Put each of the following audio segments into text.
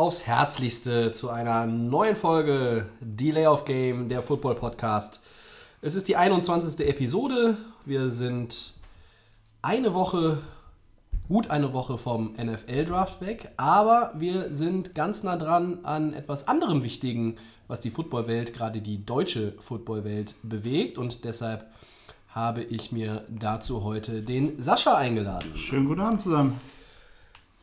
aufs Herzlichste zu einer neuen Folge Delay of Game, der Football Podcast. Es ist die 21. Episode. Wir sind eine Woche, gut eine Woche vom NFL-Draft weg, aber wir sind ganz nah dran an etwas anderem Wichtigen, was die Footballwelt, gerade die deutsche Footballwelt, bewegt. Und deshalb habe ich mir dazu heute den Sascha eingeladen. Schönen guten Abend zusammen.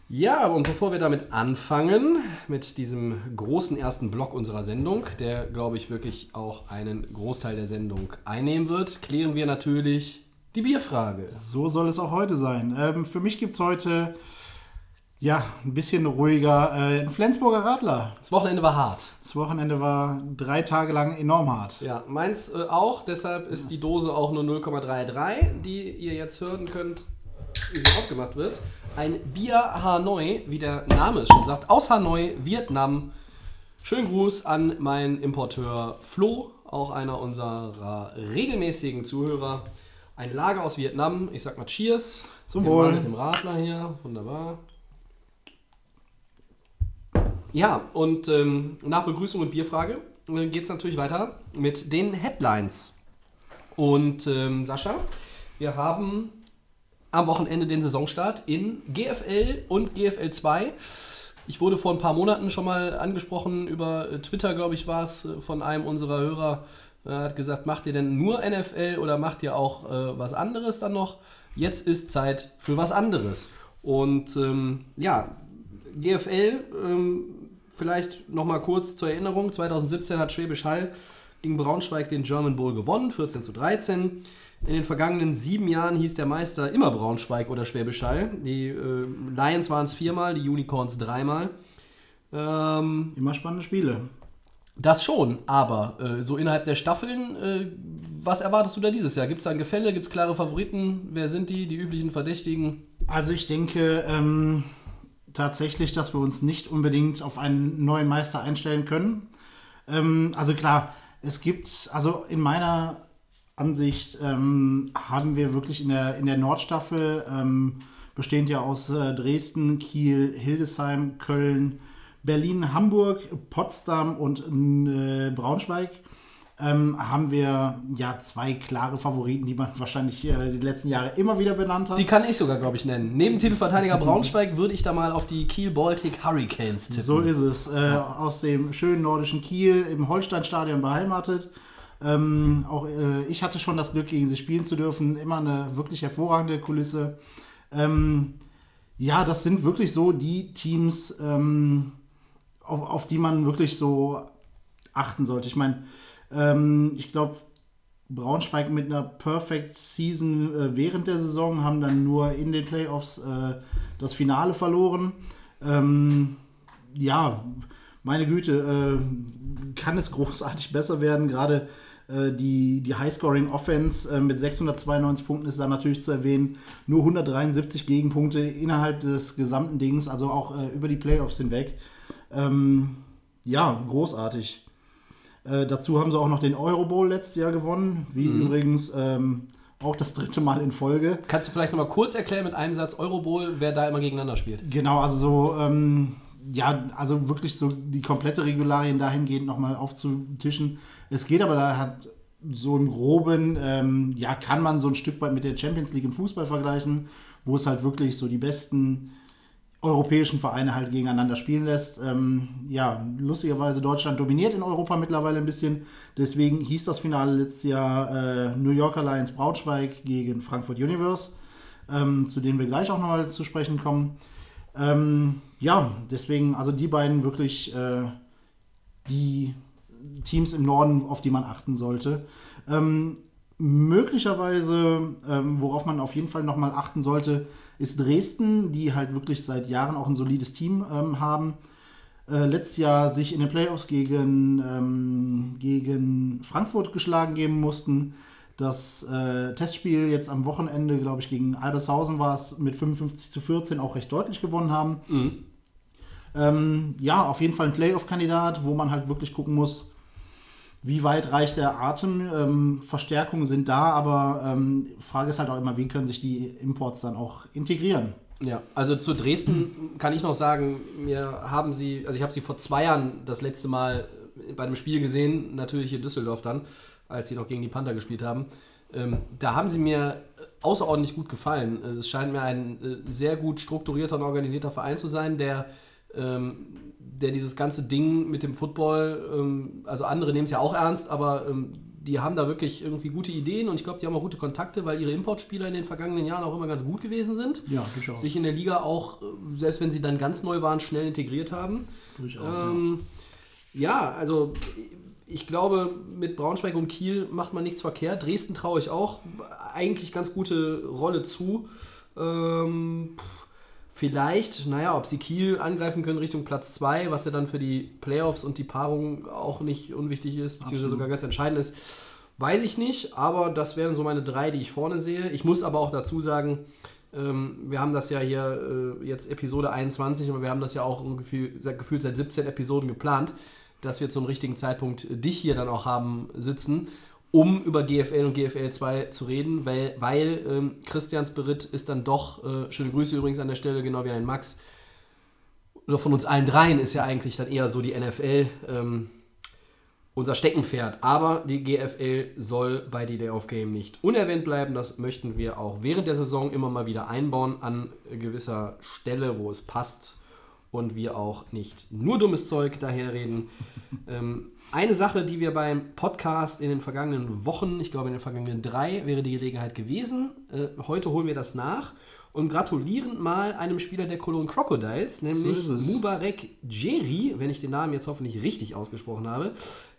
Ja, und bevor wir damit anfangen, mit diesem großen ersten Block unserer Sendung, der, glaube ich, wirklich auch einen Großteil der Sendung einnehmen wird, klären wir natürlich die Bierfrage. So soll es auch heute sein. Ähm, für mich gibt es heute ja ein bisschen ruhiger. Äh, ein Flensburger Radler. Das Wochenende war hart. Das Wochenende war drei Tage lang enorm hart. Ja, meins äh, auch, deshalb ist die Dose auch nur 0,33, die ihr jetzt hören könnt, wie sie aufgemacht wird. Ein Bier Hanoi, wie der Name es schon sagt, aus Hanoi, Vietnam. Schönen Gruß an meinen Importeur Flo, auch einer unserer regelmäßigen Zuhörer. Ein Lager aus Vietnam. Ich sag mal Cheers. Zum Wohl. Mit dem Radler hier. Wunderbar. Ja, und ähm, nach Begrüßung und Bierfrage geht es natürlich weiter mit den Headlines. Und ähm, Sascha, wir haben am Wochenende den Saisonstart in GFL und GFL 2. Ich wurde vor ein paar Monaten schon mal angesprochen über äh, Twitter, glaube ich, war es, äh, von einem unserer Hörer. Er hat gesagt, macht ihr denn nur NFL oder macht ihr auch äh, was anderes dann noch? Jetzt ist Zeit für was anderes. Und ähm, ja, GFL, ähm, vielleicht nochmal kurz zur Erinnerung, 2017 hat Schwäbisch Hall gegen Braunschweig den German Bowl gewonnen, 14 zu 13. In den vergangenen sieben Jahren hieß der Meister immer Braunschweig oder Schwäbisch Hall. Die äh, Lions waren es viermal, die Unicorns dreimal. Ähm, Immer spannende Spiele. das schon, aber äh, so innerhalb der Staffeln, äh, was erwartest du da dieses Jahr? Gibt es da ein Gefälle? Gibt es klare Favoriten? Wer sind die? Die üblichen Verdächtigen? Also ich denke ähm, tatsächlich, dass wir uns nicht unbedingt auf einen neuen Meister einstellen können. Ähm, also klar, es gibt, also in meiner Ansicht ähm, haben wir wirklich in der, in der Nordstaffel, ähm, bestehend ja aus äh, Dresden, Kiel, Hildesheim, Köln, Berlin, Hamburg, Potsdam und äh, Braunschweig, ähm, haben wir ja zwei klare Favoriten, die man wahrscheinlich äh, die letzten Jahre immer wieder benannt hat. Die kann ich sogar, glaube ich, nennen. Neben Titelverteidiger Braunschweig würde ich da mal auf die Kiel Baltic Hurricanes tippen. So ist es. Äh, Aus dem schönen nordischen Kiel im Holsteinstadion beheimatet. Ähm, auch äh, ich hatte schon das Glück, gegen sie spielen zu dürfen. Immer eine wirklich hervorragende Kulisse. Ähm, ja, das sind wirklich so die Teams, ähm, auf, auf die man wirklich so achten sollte. Ich meine, ähm, ich glaube, Braunschweig mit einer Perfect Season äh, während der Saison haben dann nur in den Playoffs äh, das Finale verloren. Ähm, ja, meine Güte, äh, kann es großartig besser werden. Gerade äh, die, die High-Scoring-Offense äh, mit 692 Punkten ist da natürlich zu erwähnen. Nur 173 Gegenpunkte innerhalb des gesamten Dings, also auch äh, über die Playoffs hinweg. Ähm, ja, großartig. Äh, dazu haben sie auch noch den Euro Bowl letztes Jahr gewonnen, wie übrigens ähm, auch das dritte Mal in Folge. Kannst du vielleicht noch mal kurz erklären mit einem Satz Eurobowl, wer da immer gegeneinander spielt? Genau, also so, ähm, ja, also wirklich so die komplette Regularien dahingehend nochmal aufzutischen. Es geht aber da hat so im Groben, ähm, ja, kann man so ein Stück weit mit der Champions League im Fußball vergleichen, wo es halt wirklich so die besten europäischen Vereine halt gegeneinander spielen lässt. Ähm, ja, lustigerweise Deutschland dominiert in Europa mittlerweile ein bisschen. Deswegen hieß das Finale letztes Jahr äh, New Yorker Lions Braunschweig gegen Frankfurt Universe, ähm, zu denen wir gleich auch nochmal zu sprechen kommen. Ähm, ja, deswegen, also die beiden wirklich äh, die Teams im Norden, auf die man achten sollte. Ähm, möglicherweise, ähm, worauf man auf jeden Fall nochmal achten sollte, ist Dresden, die halt wirklich seit Jahren auch ein solides Team ähm, haben. äh, letztes Jahr sich in den Playoffs gegen, ähm, gegen Frankfurt geschlagen geben mussten. Das äh, Testspiel jetzt am Wochenende, glaube ich, gegen Aldershausen war es mit 55 zu 14 auch recht deutlich gewonnen haben. Ähm, ja, auf jeden Fall ein Playoff-Kandidat, wo man halt wirklich gucken muss, wie weit reicht der Atem. Ähm, Verstärkungen sind da, aber ähm, Frage ist halt auch immer, wie können sich die Imports dann auch integrieren. Ja, also zu Dresden kann ich noch sagen, mir haben sie, also ich habe sie vor zwei Jahren das letzte Mal bei einem Spiel gesehen, natürlich in Düsseldorf dann, als sie noch gegen die Panther gespielt haben. Ähm, da haben sie mir außerordentlich gut gefallen. Es scheint mir ein äh, sehr gut strukturierter und organisierter Verein zu sein, der, ähm, der dieses ganze Ding mit dem Football, ähm, also andere nehmen es ja auch ernst, aber ähm, die haben da wirklich irgendwie gute Ideen und ich glaube, die haben auch gute Kontakte, weil ihre Importspieler in den vergangenen Jahren auch immer ganz gut gewesen sind. Ja, durchaus. Sich in der Liga auch, äh, selbst wenn sie dann ganz neu waren, schnell integriert haben. Durchaus, Ähm, ja, also ich glaube, mit Braunschweig und Kiel macht man nichts verkehrt. Dresden traue ich auch eigentlich ganz gute Rolle zu. Ähm, vielleicht, naja, ob sie Kiel angreifen können Richtung Platz 2, was ja dann für die Playoffs und die Paarung auch nicht unwichtig ist, beziehungsweise Absolut. sogar ganz entscheidend ist, weiß ich nicht. Aber das wären so meine drei, die ich vorne sehe. Ich muss aber auch dazu sagen, ähm, wir haben das ja hier äh, jetzt Episode 21, aber wir haben das ja auch gefühlt seit 17 Episoden geplant, dass wir zum richtigen Zeitpunkt dich hier dann auch haben sitzen, um über GFL und GFL 2 zu reden, weil, weil ähm, Christians Beritt ist dann doch, äh, schöne Grüße übrigens an der Stelle, genau wie ein Max, oder von uns allen dreien ist ja eigentlich dann eher so die NFL ähm, unser Steckenpferd. Aber die GFL soll bei die Day of Game nicht unerwähnt bleiben. Das möchten wir auch während der Saison immer mal wieder einbauen an gewisser Stelle, wo es passt und wir auch nicht nur dummes Zeug daherreden. ähm, eine Sache, die wir beim Podcast in den vergangenen Wochen, ich glaube in den vergangenen drei, wäre die Gelegenheit gewesen. Äh, heute holen wir das nach und gratulieren mal einem Spieler der Cologne Crocodiles, nämlich es. Mubarek Jeri, wenn ich den Namen jetzt hoffentlich richtig ausgesprochen habe.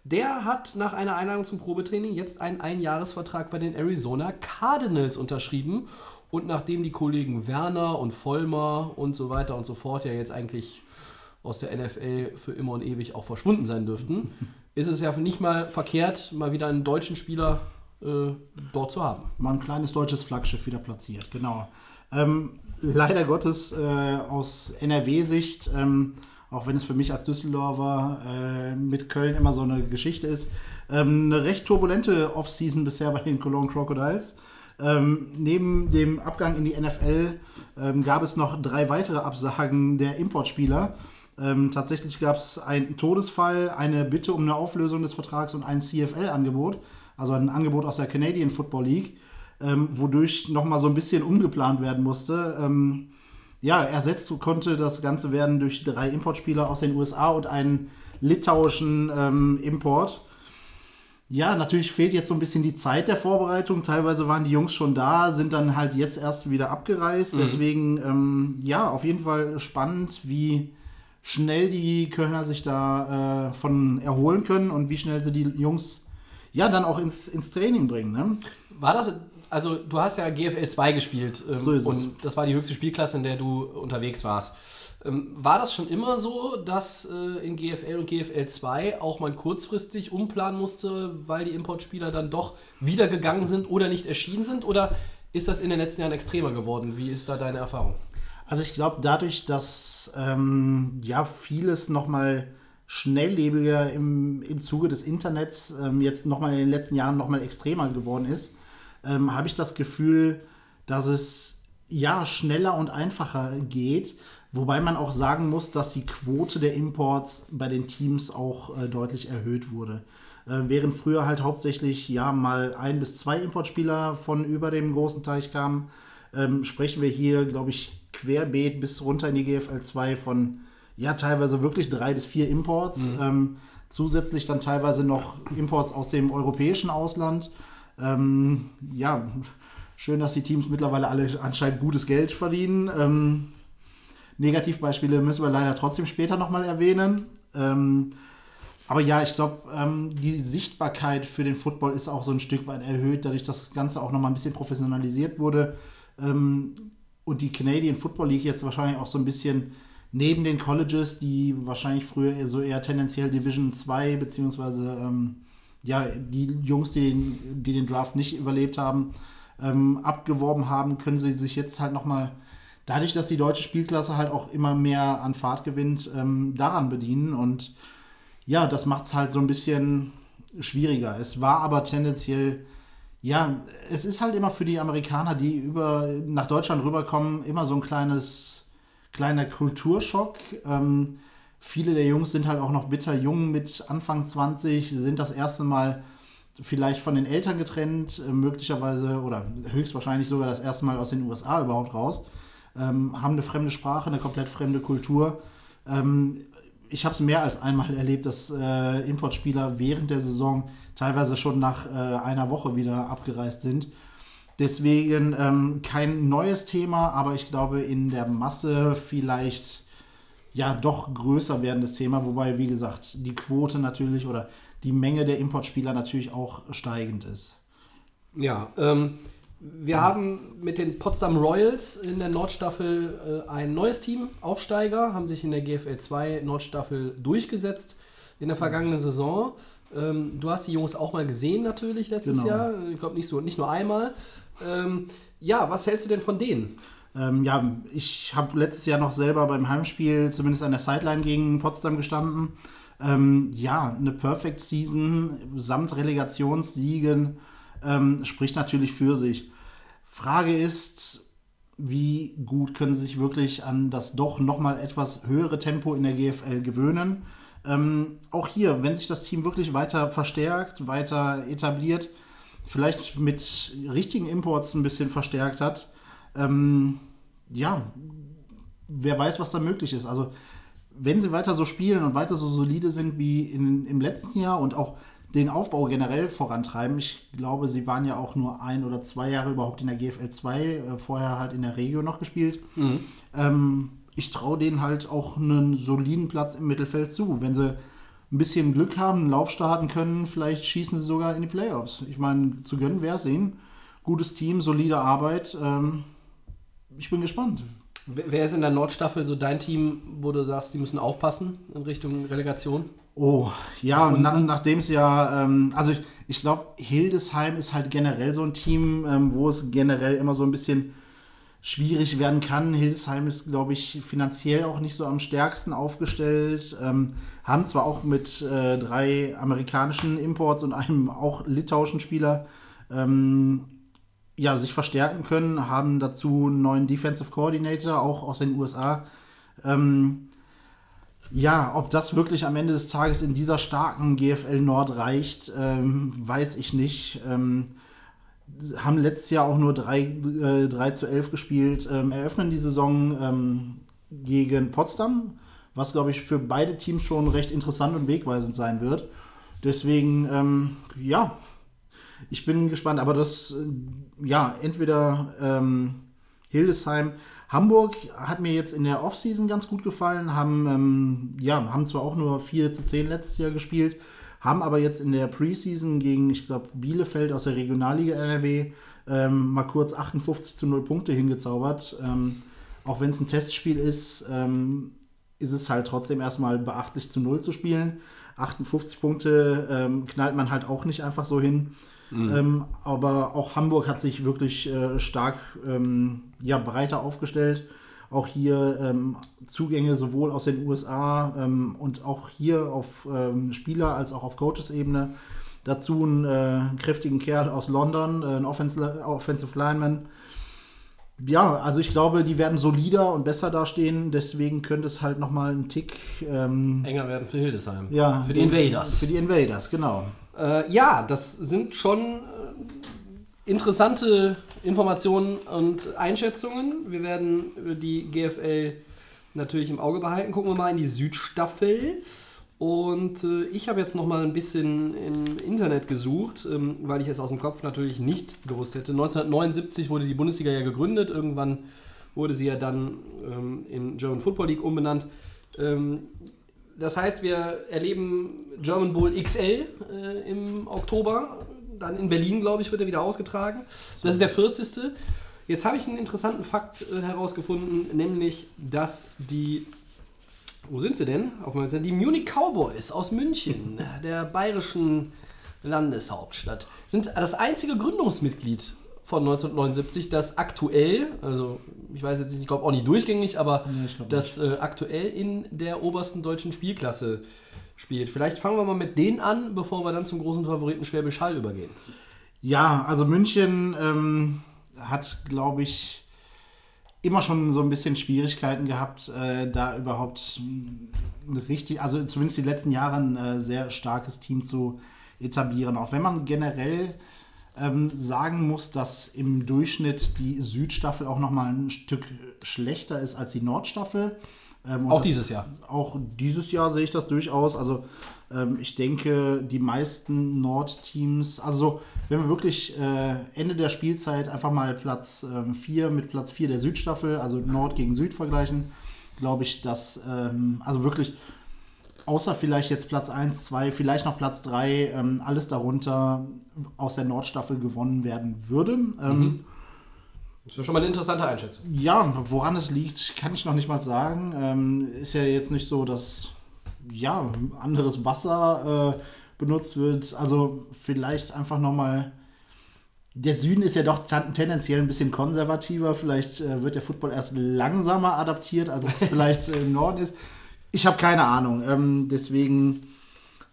Der hat nach einer Einladung zum Probetraining jetzt einen Einjahresvertrag bei den Arizona Cardinals unterschrieben. Und nachdem die Kollegen Werner und Vollmer und so weiter und so fort ja jetzt eigentlich aus der NFL für immer und ewig auch verschwunden sein dürften, ist es ja nicht mal verkehrt, mal wieder einen deutschen Spieler äh, dort zu haben. Mal ein kleines deutsches Flaggschiff wieder platziert, genau. Ähm, leider Gottes äh, aus NRW-Sicht, ähm, auch wenn es für mich als Düsseldorfer äh, mit Köln immer so eine Geschichte ist, ähm, eine recht turbulente Offseason bisher bei den Cologne Crocodiles. Ähm, neben dem Abgang in die NFL ähm, gab es noch drei weitere Absagen der Importspieler. Ähm, tatsächlich gab es einen Todesfall, eine Bitte um eine Auflösung des Vertrags und ein CFL-Angebot, also ein Angebot aus der Canadian Football League, ähm, wodurch nochmal so ein bisschen umgeplant werden musste. Ähm, ja, ersetzt konnte das Ganze werden durch drei Importspieler aus den USA und einen litauischen ähm, Import. Ja, natürlich fehlt jetzt so ein bisschen die Zeit der Vorbereitung. Teilweise waren die Jungs schon da, sind dann halt jetzt erst wieder abgereist. Deswegen, ähm, ja, auf jeden Fall spannend, wie schnell die Kölner sich da äh, von erholen können und wie schnell sie die Jungs ja dann auch ins, ins Training bringen. Ne? War das, also du hast ja GFL 2 gespielt ähm, So und das war die höchste Spielklasse, in der du unterwegs warst. Ähm, war das schon immer so, dass äh, in GFL und GFL 2 auch man kurzfristig umplanen musste, weil die Importspieler dann doch wieder gegangen sind oder nicht erschienen sind? Oder ist das in den letzten Jahren extremer geworden? Wie ist da deine Erfahrung? Also ich glaube, dadurch, dass ähm, ja vieles nochmal schnelllebiger im, im Zuge des Internets ähm, jetzt nochmal in den letzten Jahren nochmal extremer geworden ist, ähm, habe ich das Gefühl, dass es ja schneller und einfacher geht. Wobei man auch sagen muss, dass die Quote der Imports bei den Teams auch äh, deutlich erhöht wurde. Äh, während früher halt hauptsächlich ja mal ein bis zwei Importspieler von über dem großen Teich kamen, ähm, sprechen wir hier, glaube ich, querbeet bis runter in die GFL 2 von ja teilweise wirklich drei bis vier Imports. Ähm, zusätzlich dann teilweise noch Imports aus dem europäischen Ausland. Ähm, ja, schön, dass die Teams mittlerweile alle anscheinend gutes Geld verdienen. Ähm, Negativbeispiele müssen wir leider trotzdem später nochmal erwähnen. Ähm, aber ja, ich glaube, ähm, die Sichtbarkeit für den Football ist auch so ein Stück weit erhöht, dadurch, dass das Ganze auch nochmal ein bisschen professionalisiert wurde. Ähm, und die Canadian Football League jetzt wahrscheinlich auch so ein bisschen neben den Colleges, die wahrscheinlich früher so eher tendenziell Division 2 beziehungsweise ähm, ja, die Jungs, die den, die den Draft nicht überlebt haben, ähm, abgeworben haben, können sie sich jetzt halt nochmal, dadurch, dass die deutsche Spielklasse halt auch immer mehr an Fahrt gewinnt, ähm, daran bedienen. Und ja, das macht es halt so ein bisschen schwieriger. Es war aber tendenziell, ja, es ist halt immer für die Amerikaner, die über nach Deutschland rüberkommen, immer so ein kleines, kleiner Kulturschock. Ähm, viele der Jungs sind halt auch noch bitter jung mit Anfang 20, sind das erste Mal vielleicht von den Eltern getrennt, äh, möglicherweise oder höchstwahrscheinlich sogar das erste Mal aus den USA überhaupt raus, ähm, haben eine fremde Sprache, eine komplett fremde Kultur. Ähm, ich habe es mehr als einmal erlebt, dass äh, Importspieler während der Saison teilweise schon nach äh, einer Woche wieder abgereist sind. Deswegen ähm, kein neues Thema, aber ich glaube in der Masse vielleicht ja doch größer werdendes Thema, wobei, wie gesagt, die Quote natürlich oder die Menge der Importspieler natürlich auch steigend ist. Ja, ähm, wir haben mit den Potsdam Royals in der Nordstaffel äh, ein neues Team, Aufsteiger, haben sich in der GFL 2 Nordstaffel durchgesetzt in der vergangenen Saison. Ähm, du hast die Jungs auch mal gesehen natürlich letztes Genau. Jahr. Ich glaube nicht, so, nicht nur einmal. Ähm, ja, was hältst du denn von denen? Ähm, ja, ich habe letztes Jahr noch selber beim Heimspiel zumindest an der Sideline gegen Potsdam gestanden. Ähm, ja, eine Perfect Season samt Relegationssiegen ähm, spricht natürlich für sich. Frage ist, wie gut können sie sich wirklich an das doch nochmal etwas höhere Tempo in der GFL gewöhnen? Ähm, auch hier, wenn sich das Team wirklich weiter verstärkt, weiter etabliert, vielleicht mit richtigen Imports ein bisschen verstärkt hat, ähm, ja, wer weiß, was da möglich ist. Also, wenn sie weiter so spielen und weiter so solide sind wie in, im letzten Jahr und auch den Aufbau generell vorantreiben, ich glaube, sie waren ja auch nur ein oder zwei Jahre überhaupt in der GFL 2, äh, vorher halt in der Regio noch gespielt. Ähm, ich traue denen halt auch einen soliden Platz im Mittelfeld zu. Wenn sie ein bisschen Glück haben, einen Lauf starten können, vielleicht schießen sie sogar in die Playoffs. Ich meine, zu gönnen wäre es ihnen. Gutes Team, solide Arbeit. Ähm, ich bin gespannt. Wer wer ist in der Nordstaffel so dein Team, wo du sagst, die müssen aufpassen in Richtung Relegation? Oh, ja, nach, nachdem es ja, ähm, also ich, ich glaube, Hildesheim ist halt generell so ein Team, ähm, wo es generell immer so ein bisschen schwierig werden kann. Hildesheim ist, glaube ich, finanziell auch nicht so am stärksten aufgestellt. Ähm, haben zwar auch mit äh, drei amerikanischen Imports und einem auch litauischen Spieler ähm, ja, sich verstärken können, haben dazu einen neuen Defensive Coordinator, auch aus den USA. Ähm, ja, ob das wirklich am Ende des Tages in dieser starken GFL Nord reicht, ähm, weiß ich nicht. Ähm, haben letztes Jahr auch nur 3, äh, 3 zu 11 gespielt, ähm, eröffnen die Saison ähm, gegen Potsdam, was, glaube ich, für beide Teams schon recht interessant und wegweisend sein wird. Deswegen, ähm, ja, ich bin gespannt, aber das, äh, ja, entweder ähm, Hildesheim, Hamburg hat mir jetzt in der Offseason ganz gut gefallen, haben, ähm, ja, haben zwar auch nur 4 zu 10 letztes Jahr gespielt, haben aber jetzt in der Preseason gegen, ich glaube, Bielefeld aus der Regionalliga NRW ähm, mal kurz 58 zu 0 Punkte hingezaubert. Ähm, auch wenn es ein Testspiel ist, ähm, ist es halt trotzdem erstmal beachtlich zu 0 zu spielen. 58 Punkte ähm, knallt man halt auch nicht einfach so hin. Ähm, aber auch Hamburg hat sich wirklich äh, stark ähm, ja, breiter aufgestellt. Auch hier ähm, Zugänge sowohl aus den USA ähm, und auch hier auf ähm, Spieler- als auch auf Coaches-Ebene. Dazu einen äh, kräftigen Kerl aus London, äh, ein Offensive, Offensive Lineman. Ja, also ich glaube, die werden solider und besser dastehen. Deswegen könnte es halt nochmal ein Tick. Ähm, Enger werden für Hildesheim. ja, Für die Invaders. Für die Invaders, genau. Äh, ja, das sind schon äh, interessante Informationen und Einschätzungen. Wir werden die GFL natürlich im Auge behalten. Gucken wir mal in die Südstaffel. Und äh, ich habe jetzt noch mal ein bisschen im Internet gesucht, ähm, weil ich es aus dem Kopf natürlich nicht gewusst hätte. 1979 wurde die Bundesliga ja gegründet. Irgendwann wurde sie ja dann ähm, in German Football League umbenannt. Ähm, das heißt, wir erleben German Bowl XL äh, im Oktober. Dann in Berlin, glaube ich, wird er wieder ausgetragen. Das ist der 40. Jetzt habe ich einen interessanten Fakt äh, herausgefunden, nämlich, dass die Wo sind sie denn? Auf. Die Munich Cowboys aus München, der bayerischen Landeshauptstadt, sind das einzige Gründungsmitglied von 1979, das aktuell, also ich weiß jetzt nicht, ich glaube auch nicht durchgängig, aber glaub das äh, aktuell in der obersten deutschen Spielklasse spielt. Vielleicht fangen wir mal mit denen an, bevor wir dann zum großen Favoriten Schwäbisch Hall übergehen. Ja, also München ähm, hat, glaube ich, immer schon so ein bisschen Schwierigkeiten gehabt, äh, da überhaupt richtig, also zumindest die letzten Jahre ein äh, sehr starkes Team zu etablieren. Auch wenn man generell ähm, sagen muss, dass im Durchschnitt die Südstaffel auch noch mal ein Stück schlechter ist als die Nordstaffel. Ähm, Auch das- dieses Jahr. Auch dieses Jahr sehe ich das durchaus. Also ähm, ich denke, die meisten Nordteams, also so, wenn wir wirklich äh, Ende der Spielzeit einfach mal Platz 4 mit Platz 4 der Südstaffel, also Nord gegen Süd vergleichen, glaube ich, dass ähm, also wirklich außer vielleicht jetzt Platz 1, 2, vielleicht noch Platz 3, ähm, alles darunter aus der Nordstaffel gewonnen werden würde. Ähm, Das ist schon mal eine interessante Einschätzung. ja, woran es liegt, kann ich noch nicht mal sagen. Ähm, ist ja jetzt nicht so, dass ja, anderes Wasser äh, benutzt wird. Also vielleicht einfach nochmal. Der Süden ist ja doch tendenziell ein bisschen konservativer. Vielleicht äh, wird der Football erst langsamer adaptiert, als es vielleicht im Norden ist. Ich habe keine Ahnung. Ähm, deswegen,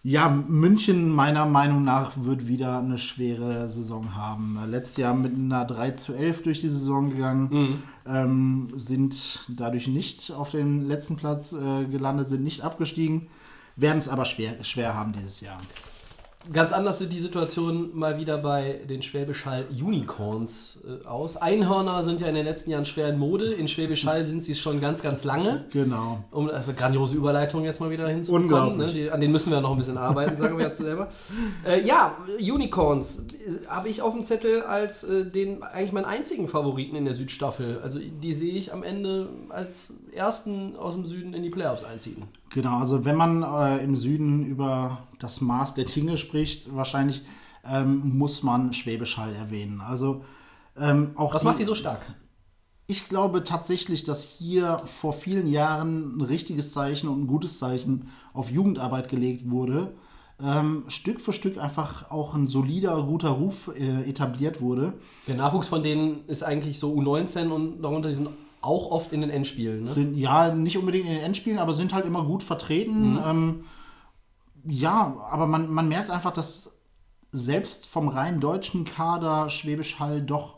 ja, München meiner Meinung nach wird wieder eine schwere Saison haben. Letztes Jahr mit einer 3 zu 11 durch die Saison gegangen, ähm, sind dadurch nicht auf den letzten Platz äh, gelandet, sind nicht abgestiegen, werden es aber schwer, schwer haben dieses Jahr. Ganz anders sieht die Situation mal wieder bei den Schwäbisch Hall Unicorns äh, aus. Einhörner sind ja in den letzten Jahren schwer in Mode. In Schwäbisch Hall sind sie schon ganz, ganz lange. Genau. Um äh, grandiose Überleitung jetzt mal wieder hinzubekommen. Unglaublich. Ne? Die, an denen müssen wir noch ein bisschen arbeiten, sagen wir jetzt selber. Äh, ja, Unicorns äh, habe ich auf dem Zettel als äh, den eigentlich meinen einzigen Favoriten in der Südstaffel. Also die sehe ich am Ende als ersten aus dem Süden in die Playoffs einziehen. Genau, also wenn man äh, im Süden über das Maß der Dinge spricht, wahrscheinlich ähm, muss man Schwäbisch Hall erwähnen. Also ähm, auch Was macht die so stark? Ich glaube tatsächlich, dass hier vor vielen Jahren ein richtiges Zeichen und ein gutes Zeichen auf Jugendarbeit gelegt wurde. Ähm, Stück für Stück einfach auch ein solider, guter Ruf äh, etabliert wurde. Der Nachwuchs von denen ist eigentlich so U19 und darunter die sind auch oft in den Endspielen. Ne? Sind ja nicht unbedingt in den Endspielen, aber sind halt immer gut vertreten. Ähm, ja, aber man, man merkt einfach, dass selbst vom rein deutschen Kader Schwäbisch Hall doch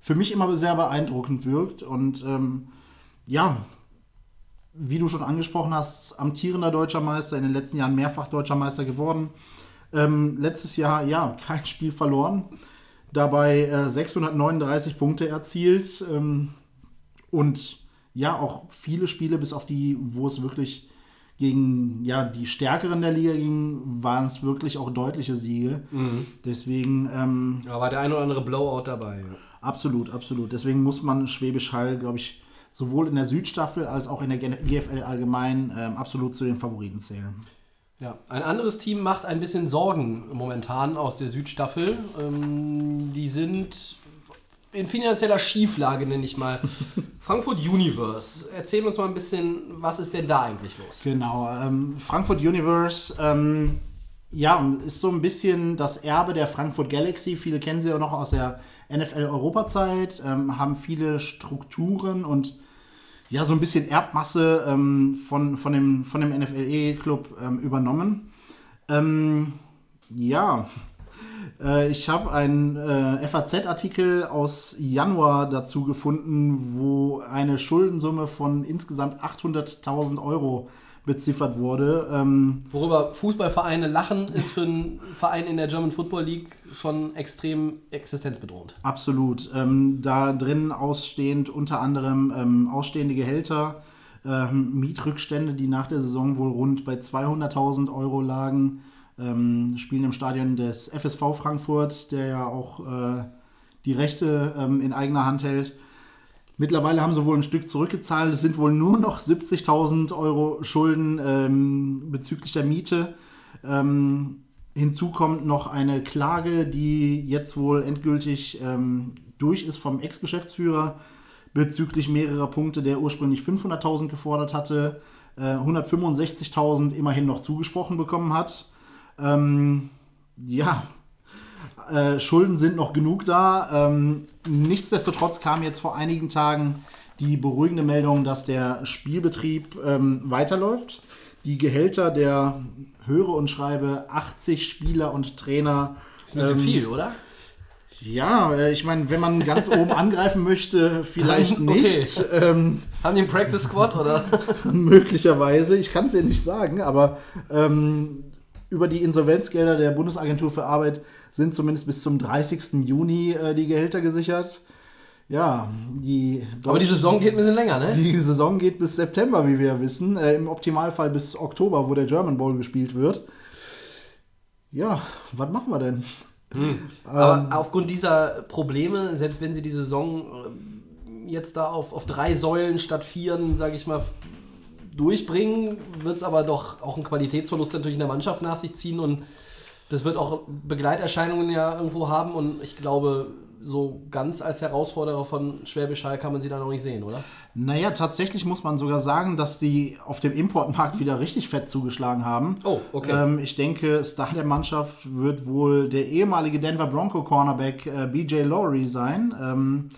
für mich immer sehr beeindruckend wirkt. Und ähm, ja, wie du schon angesprochen hast, amtierender deutscher Meister, in den letzten Jahren mehrfach deutscher Meister geworden. Ähm, letztes Jahr, ja, kein Spiel verloren. Dabei äh, 639 Punkte erzielt. Ähm, und ja, auch viele Spiele, bis auf die, wo es wirklich gegen ja, die Stärkeren der Liga ging, waren es wirklich auch deutliche Siege. Deswegen ähm, Da war der ein oder andere Blowout dabei. Ja. absolut, absolut. Deswegen muss man Schwäbisch Hall, glaube ich, sowohl in der Südstaffel als auch in der GFL allgemein ähm, absolut zu den Favoriten zählen. Ja, ein anderes Team macht ein bisschen Sorgen momentan aus der Südstaffel. Ähm, die sind in finanzieller Schieflage, nenne ich mal. Frankfurt Universe. Erzähl uns mal ein bisschen, was ist denn da eigentlich los? Genau, ähm, Frankfurt Universe, ähm, ja, ist so ein bisschen das Erbe der Frankfurt Galaxy. Viele kennen sie auch noch aus der NFL-Europazeit, ähm, haben viele Strukturen und ja, so ein bisschen Erbmasse ähm, von, von dem, von dem NFLE-Club ähm, übernommen. Ähm, ja, äh, ich habe einen äh, FAZ-Artikel aus Januar dazu gefunden, wo eine Schuldensumme von insgesamt 800.000 Euro beziffert wurde. Ähm, Worüber Fußballvereine lachen, ist für einen Verein in der German Football League schon extrem existenzbedrohend. Absolut. Ähm, da drin ausstehend unter anderem ähm, ausstehende Gehälter, ähm, Mietrückstände, die nach der Saison wohl rund bei 200.000 Euro lagen, ähm, spielen im Stadion des FSV Frankfurt, der ja auch äh, die Rechte ähm, in eigener Hand hält. Mittlerweile haben sie wohl ein Stück zurückgezahlt. Es sind wohl nur noch 70.000 Euro Schulden ähm, bezüglich der Miete. Ähm, hinzu kommt noch eine Klage, die jetzt wohl endgültig ähm, durch ist vom Ex-Geschäftsführer bezüglich mehrerer Punkte, der ursprünglich 500.000 gefordert hatte. äh, 165.000 immerhin noch zugesprochen bekommen hat. Ähm, ja, äh, Schulden sind noch genug da. Ähm, nichtsdestotrotz kam jetzt vor einigen Tagen die beruhigende Meldung, dass der Spielbetrieb ähm, weiterläuft. Die Gehälter der höre und schreibe 80 Spieler und Trainer. Ist ein bisschen ähm, viel, oder? Ja, äh, ich meine, wenn man ganz oben angreifen möchte, vielleicht Dann- nicht. Ähm, Haben die einen Practice Squad, oder? möglicherweise, ich kann es dir nicht sagen, aber ähm, über die Insolvenzgelder der Bundesagentur für Arbeit sind zumindest bis zum 30. Juni äh, die Gehälter gesichert. Ja, die, Aber die Saison geht ein bisschen länger, ne? die Saison geht bis September, wie wir ja wissen. Äh, Im Optimalfall bis Oktober, wo der German Bowl gespielt wird. Ja, was machen wir denn? Aber aufgrund dieser Probleme, selbst wenn sie die Saison ähm, jetzt da auf, auf drei Säulen statt vieren, sage ich mal, durchbringen, wird es aber doch auch einen Qualitätsverlust natürlich in der Mannschaft nach sich ziehen und das wird auch Begleiterscheinungen ja irgendwo haben und ich glaube, so ganz als Herausforderer von Schwäbisch Hall kann man sie da noch nicht sehen, oder? Naja, tatsächlich muss man sogar sagen, dass die auf dem Importmarkt wieder richtig fett zugeschlagen haben. Oh, okay. Ähm, ich denke, Star der Mannschaft wird wohl der ehemalige Denver Bronco Cornerback äh, BJ Lowry sein. Ähm,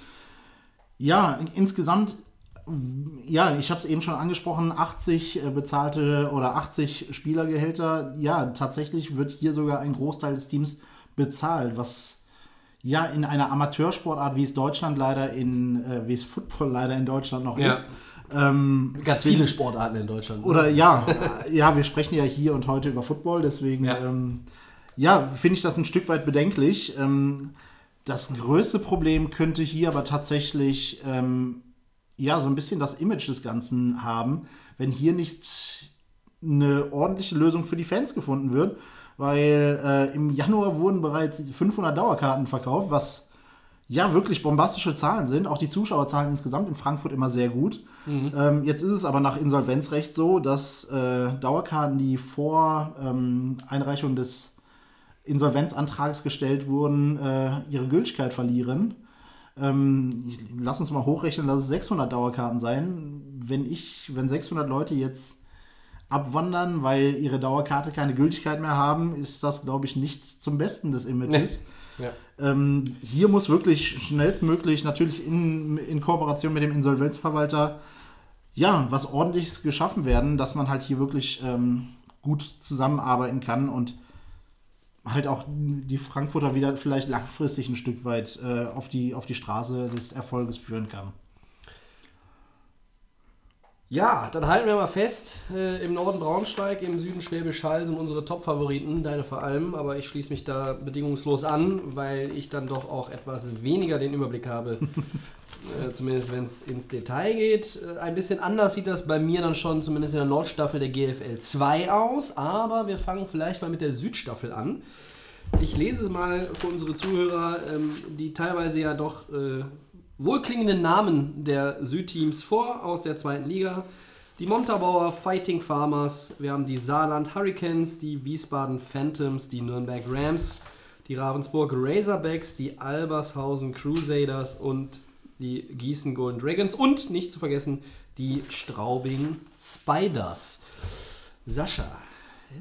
ja, insgesamt, ja, ich habe es eben schon angesprochen, 80 äh, bezahlte oder 80 Spielergehälter. Ja, tatsächlich wird hier sogar ein Großteil des Teams bezahlt, was ja in einer Amateursportart, wie es Deutschland leider in, äh, wie es Football leider in Deutschland noch Ja. ist. Ähm, Ganz viele Sportarten in Deutschland. ne? oder ja, äh, ja, wir sprechen ja hier und heute über Football, deswegen Ja. ja, ähm, ja finde ich das ein Stück weit bedenklich. Ähm, das größte Problem könnte hier aber tatsächlich ähm, ja so ein bisschen das Image des Ganzen haben, wenn hier nicht eine ordentliche Lösung für die Fans gefunden wird, weil äh, im Januar wurden bereits 500 Dauerkarten verkauft, was ja wirklich bombastische Zahlen sind. Auch die Zuschauerzahlen insgesamt in Frankfurt immer sehr gut. Ähm, jetzt ist es aber nach Insolvenzrecht so, dass äh, Dauerkarten, die vor ähm, Einreichung des Insolvenzantrags gestellt wurden, äh, ihre Gültigkeit verlieren. Ähm, lass uns mal hochrechnen, dass es 600 Dauerkarten sein. Wenn ich, wenn 600 Leute jetzt abwandern, weil ihre Dauerkarte keine Gültigkeit mehr haben, ist das, glaube ich, nicht zum Besten des Images. Ja. Ähm, hier muss wirklich schnellstmöglich, natürlich in, in Kooperation mit dem Insolvenzverwalter, ja, was ordentliches geschaffen werden, dass man halt hier wirklich ähm, gut zusammenarbeiten kann und halt auch die Frankfurter wieder vielleicht langfristig ein Stück weit äh, auf, die, auf die Straße des Erfolges führen kann. Ja, dann halten wir mal fest, äh, im Norden Braunschweig, im Süden Schwäbisch Hall sind unsere Top-Favoriten, deine vor allem, aber ich schließe mich da bedingungslos an, weil ich dann doch auch etwas weniger den Überblick habe, äh, zumindest wenn es ins Detail geht. Äh, ein bisschen anders sieht das bei mir dann schon zumindest in der Nordstaffel der GFL 2 aus, aber wir fangen vielleicht mal mit der Südstaffel an. Ich lese mal für unsere Zuhörer, ähm, die teilweise ja doch äh, wohlklingenden Namen der Südteams vor aus der zweiten Liga. Die Montabaur Fighting Farmers, wir haben die Saarland Hurricanes, die Wiesbaden Phantoms, die Nürnberg Rams, die Ravensburg Razorbacks, die Albershausen Crusaders und die Gießen Golden Dragons und nicht zu vergessen die Straubing Spiders. Sascha,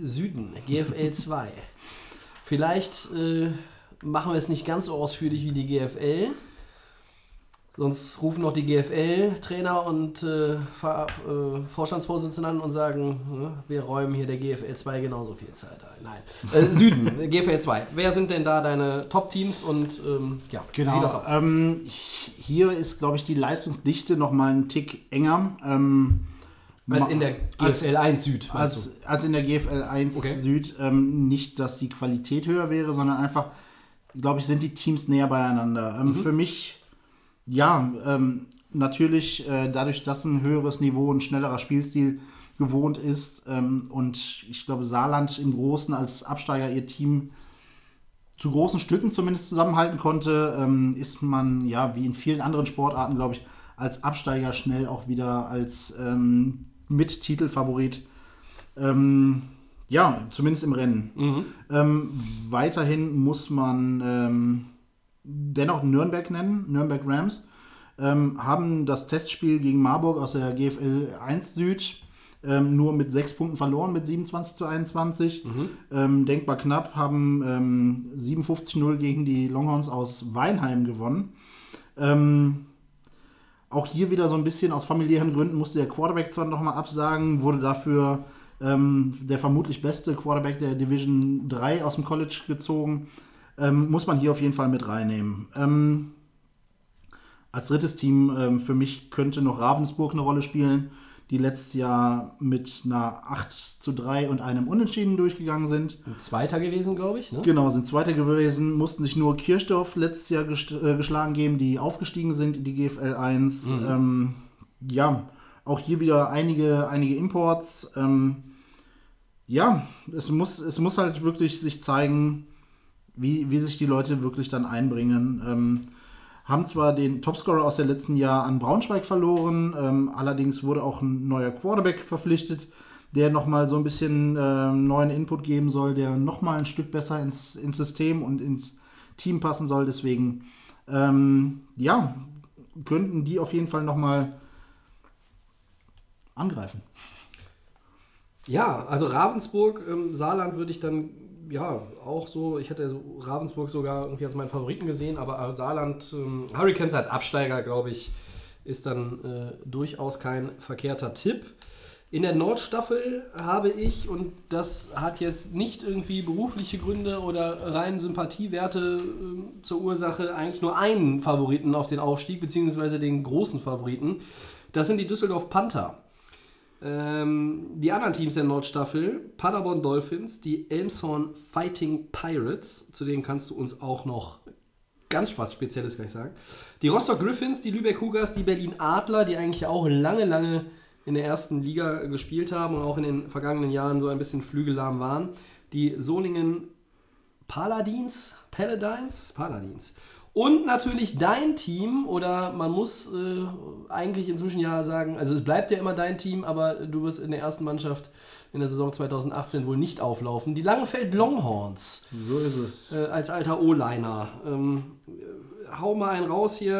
Süden, GFL 2. Vielleicht äh, machen wir es nicht ganz so ausführlich wie die GFL. Sonst rufen noch die GFL-Trainer und äh, Ver äh, Vorstandsvorsitzenden an und sagen, ne, wir räumen hier der GFL 2 genauso viel Zeit ein. Nein. Äh, Süden, GFL 2. Wer sind denn da deine Top-Teams und ähm, ja, wie Genau. sieht das aus? Ähm, hier ist, glaube ich, die Leistungsdichte noch mal ein Tick enger. Ähm, als in der als- GFL 1 Süd, als, als in der GFL 1 Okay. Süd ähm, nicht, dass die Qualität höher wäre, sondern einfach, glaube ich, sind die Teams näher beieinander. Mhm. Ähm, Für mich, ja, ähm, natürlich äh, dadurch, dass ein höheres Niveau, ein schnellerer Spielstil gewohnt ist ähm, und ich glaube, Saarland im Großen als Absteiger ihr Team zu großen Stücken zumindest zusammenhalten konnte, ähm, ist man ja wie in vielen anderen Sportarten, glaube ich, als Absteiger schnell auch wieder als ähm, Mittitelfavorit. Ähm, ja, zumindest im Rennen. Ähm, weiterhin muss man ähm, dennoch Nürnberg nennen, Nürnberg Rams, ähm, haben das Testspiel gegen Marburg aus der GFL 1 Süd ähm, nur mit sechs Punkten verloren mit 27 zu 21. Ähm, denkbar knapp haben ähm, 57-0 gegen die Longhorns aus Weinheim gewonnen. Ähm, auch hier wieder so ein bisschen aus familiären Gründen musste der Quarterback zwar nochmal absagen, wurde dafür ähm, der vermutlich beste Quarterback der Division 3 aus dem College gezogen. Ähm, muss man hier auf jeden Fall mit reinnehmen. Ähm, als drittes Team ähm, für mich könnte noch Ravensburg eine Rolle spielen, die letztes Jahr mit einer 8 zu 3 und einem Unentschieden durchgegangen sind. Zweiter gewesen, glaube ich. Ne? Genau, sind Zweiter gewesen, mussten sich nur Kirchdorf letztes Jahr äh, geschlagen geben, die aufgestiegen sind in die GFL 1. Ähm, ja, auch hier wieder einige, einige Imports. Ähm, ja, es muss, es muss halt wirklich sich zeigen, wie, wie sich die Leute wirklich dann einbringen. Ähm, haben zwar den Topscorer aus dem letzten Jahr an Braunschweig verloren, ähm, allerdings wurde auch ein neuer Quarterback verpflichtet, der nochmal so ein bisschen ähm, neuen Input geben soll, der nochmal ein Stück besser ins, ins System und ins Team passen soll. Deswegen, ähm, ja, könnten die auf jeden Fall nochmal angreifen. Ja, also Ravensburg, ähm, Saarland würde ich dann ja auch so, ich hätte Ravensburg sogar irgendwie als meinen Favoriten gesehen, aber äh, Saarland, ähm, Hurricanes als Absteiger, glaube ich, ist dann äh, durchaus kein verkehrter Tipp. In der Nordstaffel habe ich, und das hat jetzt nicht irgendwie berufliche Gründe oder rein Sympathiewerte äh, zur Ursache, eigentlich nur einen Favoriten auf den Aufstieg, beziehungsweise den großen Favoriten. Das sind die Düsseldorf Panther. Ähm, die anderen Teams der Nordstaffel, Paderborn Dolphins, die Elmshorn Fighting Pirates, zu denen kannst du uns auch noch ganz was Spezielles gleich sagen. Die Rostock Griffins, die Lübeck Cougars, die Berlin Adler, die eigentlich auch lange, lange in der ersten Liga gespielt haben und auch in den vergangenen Jahren so ein bisschen flügellahm waren. Die Solingen Paladins, Paladins, Paladins. Und natürlich dein Team, oder man muss äh, eigentlich inzwischen ja sagen, also es bleibt ja immer dein Team, aber du wirst in der ersten Mannschaft in der Saison 2018 wohl nicht auflaufen. Die Langefeld Longhorns So ist es. äh, als alter O-Liner. Ähm, äh, hau mal einen raus hier,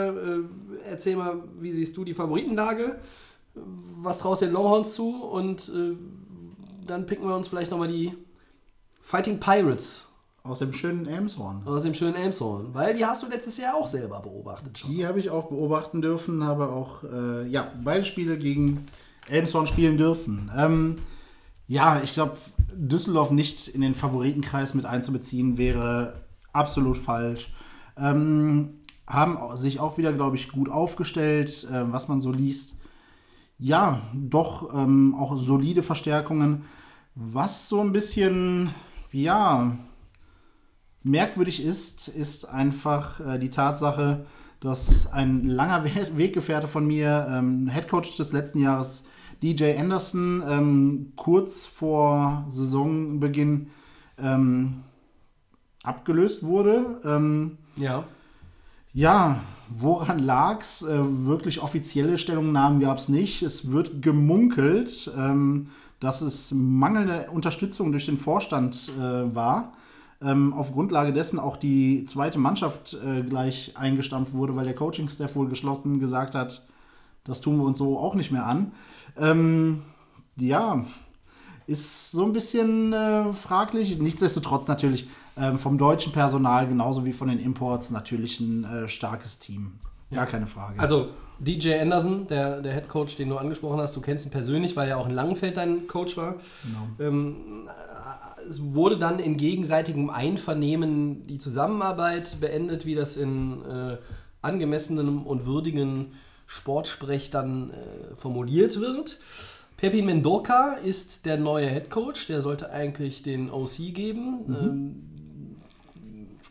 äh, erzähl mal, wie siehst du die Favoritenlage? Was traust du den Longhorns zu? Und äh, dann picken wir uns vielleicht nochmal die Fighting Pirates Aus dem schönen Elmshorn. aus dem schönen Elmshorn. Weil die hast du letztes Jahr auch selber beobachtet schon. Die habe ich auch beobachten dürfen, habe auch äh, ja, beide Spiele gegen Elmshorn spielen dürfen. Ähm, ja, ich glaube, Düsseldorf nicht in den Favoritenkreis mit einzubeziehen, wäre absolut falsch. Ähm, haben sich auch wieder, glaube ich, gut aufgestellt, äh, was man so liest. Ja, doch ähm, auch solide Verstärkungen. Was so ein bisschen, ja, merkwürdig ist, ist einfach äh, die Tatsache, dass ein langer We Weggefährte von mir, ähm, Headcoach des letzten Jahres, DJ Anderson, ähm, kurz vor Saisonbeginn ähm, abgelöst wurde. Ähm, Ja. ja, woran lag's? Äh, wirklich offizielle Stellungnahmen gab es nicht. Es wird gemunkelt, ähm, dass es mangelnde Unterstützung durch den Vorstand äh, war. Ähm, auf Grundlage dessen auch die zweite Mannschaft äh, gleich eingestampft wurde, weil der Coaching-Staff wohl geschlossen gesagt hat, das tun wir uns so auch nicht mehr an. Ähm, ja, ist so ein bisschen äh, fraglich. Nichtsdestotrotz natürlich ähm, vom deutschen Personal genauso wie von den Imports natürlich ein äh, starkes Team. Gar keine Frage. Also DJ Anderson, der, der Head Coach, den du angesprochen hast, du kennst ihn persönlich, weil er auch in Langenfeld dein Coach war. Ähm, es wurde dann in gegenseitigem Einvernehmen die Zusammenarbeit beendet, wie das in äh, angemessenem und würdigen Sportsprech dann äh, formuliert wird. Pepi Mendoca ist der neue Head Coach, der sollte eigentlich den OC geben. Ähm,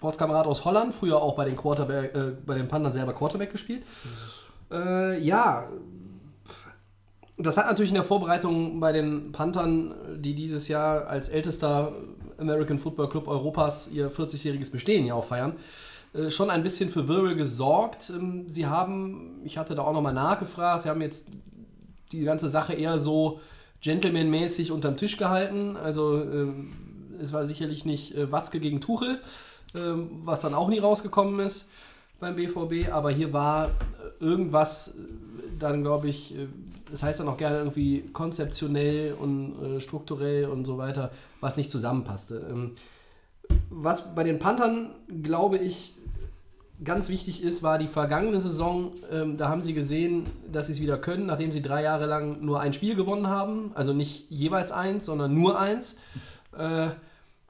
Sportskamerad aus Holland, früher auch bei den, Quarterback, äh, bei den Panthern selber Quarterback gespielt. Äh, ja, das hat natürlich in der Vorbereitung bei den Panthern, die dieses Jahr als ältester American Football Club Europas ihr 40-jähriges Bestehen ja auch feiern, äh, schon ein bisschen für Wirbel gesorgt. Ähm, Sie haben, ich hatte da auch nochmal nachgefragt, sie haben jetzt die ganze Sache eher so gentlemanmäßig unterm Tisch gehalten. Also ähm, es war sicherlich nicht äh, Watzke gegen Tuchel, was dann auch nie rausgekommen ist. beim BVB, aber hier war äh, irgendwas äh, dann, glaube ich, äh, das heißt dann auch gerne irgendwie konzeptionell und strukturell und so weiter, was nicht zusammenpasste. Ähm, was bei den Panthern, glaube ich, ganz wichtig ist, war die vergangene Saison. Ähm, da haben sie gesehen, dass sie es wieder können, nachdem sie drei Jahre lang nur ein Spiel gewonnen haben. Also nicht jeweils eins, sondern nur eins. Äh,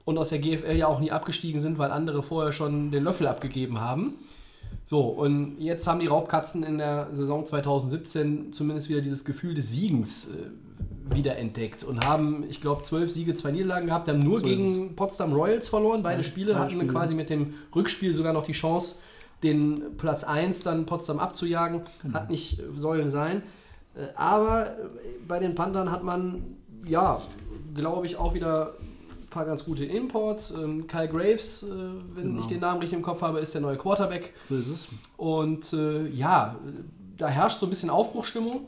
und aus der GFL ja auch nie abgestiegen sind, weil andere vorher schon den Löffel abgegeben haben. So, und jetzt haben die Raubkatzen in der Saison 2017 zumindest wieder dieses Gefühl des Siegens äh, wiederentdeckt und haben, ich glaube, zwölf Siege, zwei Niederlagen gehabt, haben nur So gegen Potsdam Royals verloren. Beide Ja, Spiele hatten Spiele. quasi mit dem Rückspiel sogar noch die Chance, den Platz 1 dann Potsdam abzujagen. Genau. Hat nicht äh, sollen sein. Äh, Aber äh, bei den Panthern hat man, ja, glaube ich, auch wieder paar ganz gute Imports. Ähm, Kyle Graves, äh, wenn Genau. ich den Namen richtig im Kopf habe, ist der neue Quarterback. So ist es. Und äh, ja, da herrscht so ein bisschen Aufbruchstimmung.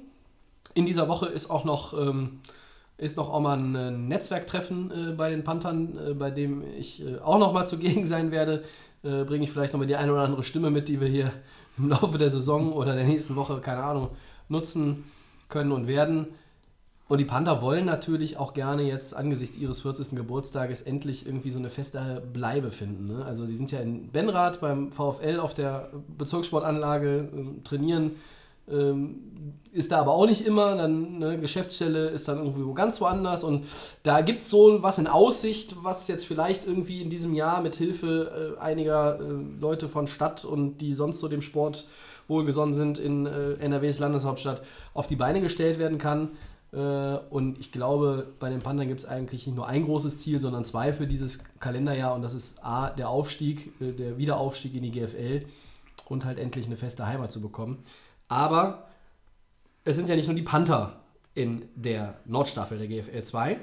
In dieser Woche ist auch noch, ähm, ist noch auch mal ein äh, Netzwerktreffen äh, bei den Panthern, äh, bei dem ich äh, auch noch mal zugegen sein werde. Bringe ich vielleicht noch mal die eine oder andere Stimme mit, die wir hier im Laufe der Saison oder der nächsten Woche, keine Ahnung, nutzen können und werden. Und die Panther wollen natürlich auch gerne jetzt angesichts ihres 40. Geburtstages endlich irgendwie so eine feste Bleibe finden. Ne? Also die sind ja in Benrath beim VfL auf der Bezirkssportanlage ähm, trainieren. Ähm, ist da aber auch nicht immer. Dann eine Geschäftsstelle ist dann irgendwo ganz woanders. Und da gibt es so was in Aussicht, was jetzt vielleicht irgendwie in diesem Jahr mit Hilfe äh, einiger äh, Leute von Stadt und die sonst so dem Sport wohlgesonnen sind in äh, NRWs Landeshauptstadt auf die Beine gestellt werden kann. Äh, Und ich glaube, bei den Panthern gibt es eigentlich nicht nur ein großes Ziel, sondern zwei für dieses Kalenderjahr. Und das ist A, der Aufstieg, äh, der Wiederaufstieg in die GFL und halt endlich eine feste Heimat zu bekommen. Aber es sind ja nicht nur die Panther in der Nordstaffel der GFL 2. Äh,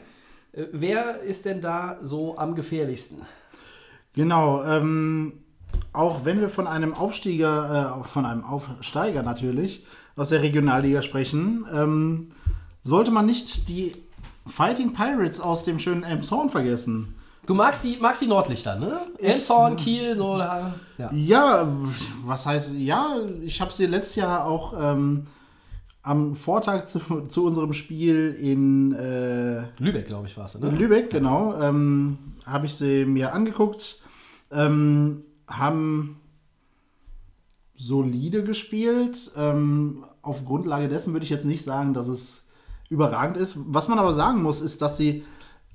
Wer ist denn da so am gefährlichsten? Genau, ähm, auch wenn wir von einem Aufsteiger, äh, von einem Aufsteiger natürlich aus der Regionalliga sprechen, ähm, sollte man nicht die Fighting Pirates aus dem schönen Elmshorn vergessen. Du magst die, magst die Nordlichter, ne? Elmshorn, Kiel, so da. Ja. Ja, was heißt, ja, ich habe sie letztes Jahr auch ähm, am Vortag zu, zu unserem Spiel in äh, Lübeck, glaube ich, war es, In ne? Lübeck, genau. Ähm, habe ich sie mir angeguckt. Ähm, haben solide gespielt. Ähm, auf Grundlage dessen würde ich jetzt nicht sagen, dass es überragend ist. Was man aber sagen muss, ist, dass sie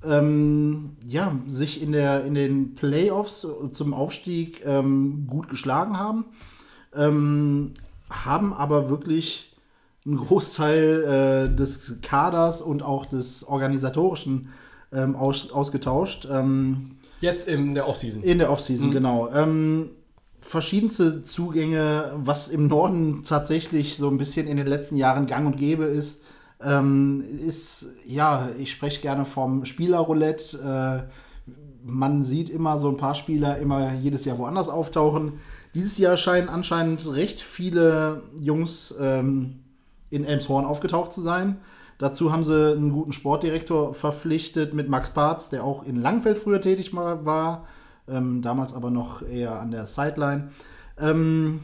ähm, ja, sich in, der, in den Playoffs zum Aufstieg ähm, gut geschlagen haben. Ähm, haben aber wirklich einen Großteil äh, des Kaders und auch des Organisatorischen ähm, aus, ausgetauscht. Ähm, Jetzt in der Offseason. in der Offseason, genau. Ähm, verschiedenste Zugänge, was im Norden tatsächlich so ein bisschen in den letzten Jahren gang und gäbe ist, ähm, ist, ja, ich spreche gerne vom Spielerroulette. Äh, man sieht immer so ein paar Spieler immer jedes Jahr woanders auftauchen. Dieses Jahr scheinen anscheinend recht viele Jungs ähm, in Elmshorn aufgetaucht zu sein. Dazu haben sie einen guten Sportdirektor verpflichtet mit Max Barz, der auch in Langfeld früher tätig war, ähm, damals aber noch eher an der Sideline. Ähm,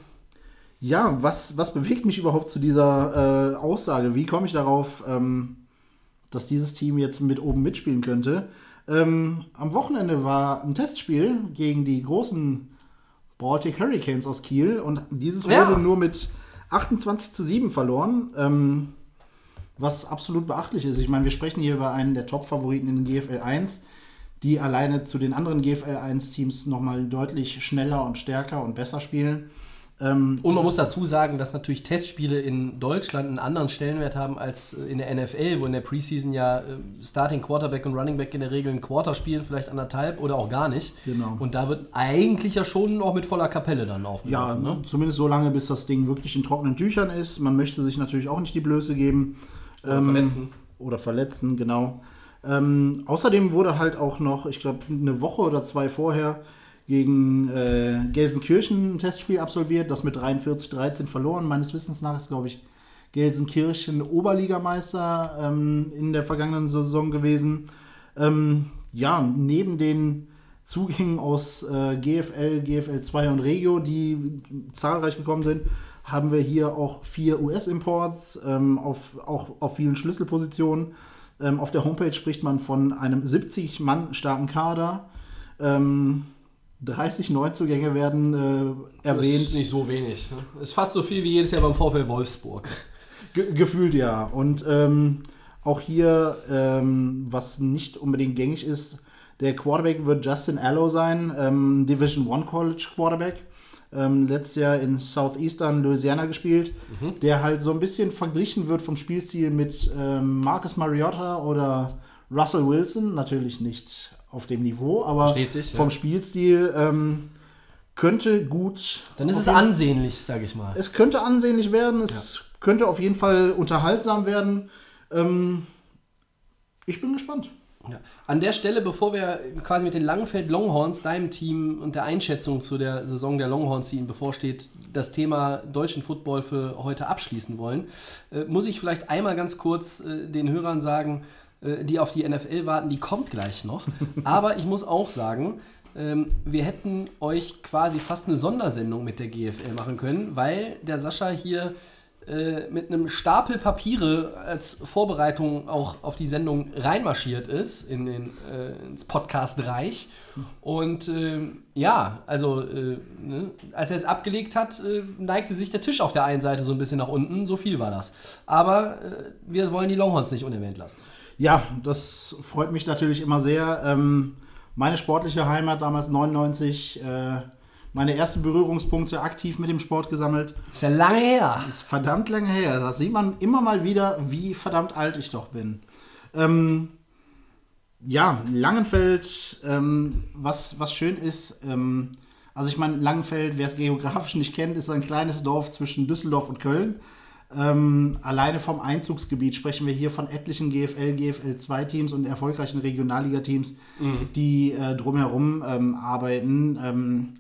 ja, was, was bewegt mich überhaupt zu dieser äh, Aussage? Wie komme ich darauf, ähm, dass dieses Team jetzt mit oben mitspielen könnte? Ähm, am Wochenende war ein Testspiel gegen die großen Baltic Hurricanes aus Kiel und dieses Ja. wurde nur mit 28 zu 7 verloren. Ähm, was absolut beachtlich ist. Ich meine, wir sprechen hier über einen der Top-Favoriten in GFL 1, die alleine zu den anderen GFL 1-Teams nochmal deutlich schneller und stärker und besser spielen. Ähm, Und man muss dazu sagen, dass natürlich Testspiele in Deutschland einen anderen Stellenwert haben als äh, in der NFL, wo in der Preseason ja äh, Starting Quarterback und Running Back in der Regel ein Quarter spielen, vielleicht anderthalb oder auch gar nicht. Genau. Und da wird eigentlich ja schon auch mit voller Kapelle dann ja, aufgeworfen. ne? zumindest so lange, bis das Ding wirklich in trockenen Tüchern ist. Man möchte sich natürlich auch nicht die Blöße geben. Oder verletzen. Oder verletzen, genau. Ähm, außerdem wurde halt auch noch, ich glaube, eine Woche oder zwei vorher gegen äh, Gelsenkirchen ein Testspiel absolviert, das mit 43-13 verloren. Meines Wissens nach ist, glaube ich, Gelsenkirchen Oberligameister ähm, in der vergangenen Saison gewesen. Ähm, ja, neben den Zugängen aus äh, GFL, GFL 2 und Regio, die zahlreich gekommen sind, haben wir hier auch vier US-Imports ähm, auf, auch auf vielen Schlüsselpositionen. Ähm, auf der Homepage spricht man von einem 70 Mann starken Kader. Ähm, 30 Neuzugänge werden äh, Das erwähnt. ist nicht so wenig. Ne? Ist fast so viel wie jedes Jahr beim VfL Wolfsburg. Ge gefühlt ja. Und ähm, auch hier, ähm, was nicht unbedingt gängig ist, der Quarterback wird Justin Allo sein, ähm, Division One College Quarterback. Ähm, letztes Jahr in Southeastern Louisiana gespielt, der halt so ein bisschen verglichen wird vom Spielstil mit ähm, Marcus Mariota oder Russell Wilson. Natürlich nicht auf dem Niveau, aber sich, ja. vom Spielstil ähm, könnte gut. Dann ist es ansehnlich, sag ich mal. es könnte ansehnlich werden, es könnte auf jeden Fall unterhaltsam werden. Ähm, ich bin gespannt. Ja. An der Stelle, bevor wir quasi mit den Langenfeld Longhorns, deinem Team und der Einschätzung zu der Saison der Longhorns, die ihnen bevorsteht, das Thema deutschen Football für heute abschließen wollen, äh, muss ich vielleicht einmal ganz kurz äh, den Hörern sagen, die auf die NFL warten, die kommt gleich noch. Aber ich muss auch sagen, ähm, wir hätten euch quasi fast eine Sondersendung mit der GFL machen können, weil der Sascha hier äh, mit einem Stapel Papiere als Vorbereitung auch auf die Sendung reinmarschiert ist in den, äh, ins Podcast-Reich. Und ähm, ja, also äh, ne, als er es abgelegt hat, äh, neigte sich der Tisch auf der einen Seite so ein bisschen nach unten. So viel war das. Aber äh, wir wollen die Longhorns nicht unerwähnt lassen. Ja, das freut mich natürlich immer sehr. Ähm, meine sportliche Heimat damals 99, äh, meine ersten Berührungspunkte aktiv mit dem Sport gesammelt. Ist ja lange her. Ist verdammt lange her. Da sieht man immer mal wieder, wie verdammt alt ich doch bin. Ähm, ja, Langenfeld, ähm, was, was schön ist, ähm, also ich meine, Langenfeld, wer es geografisch nicht kennt, ist ein kleines Dorf zwischen Düsseldorf und Köln. Ähm, alleine vom Einzugsgebiet sprechen wir hier von etlichen GFL, GFL 2 Teams und erfolgreichen Regionalliga-Teams, die äh, drumherum ähm, arbeiten. Ähm,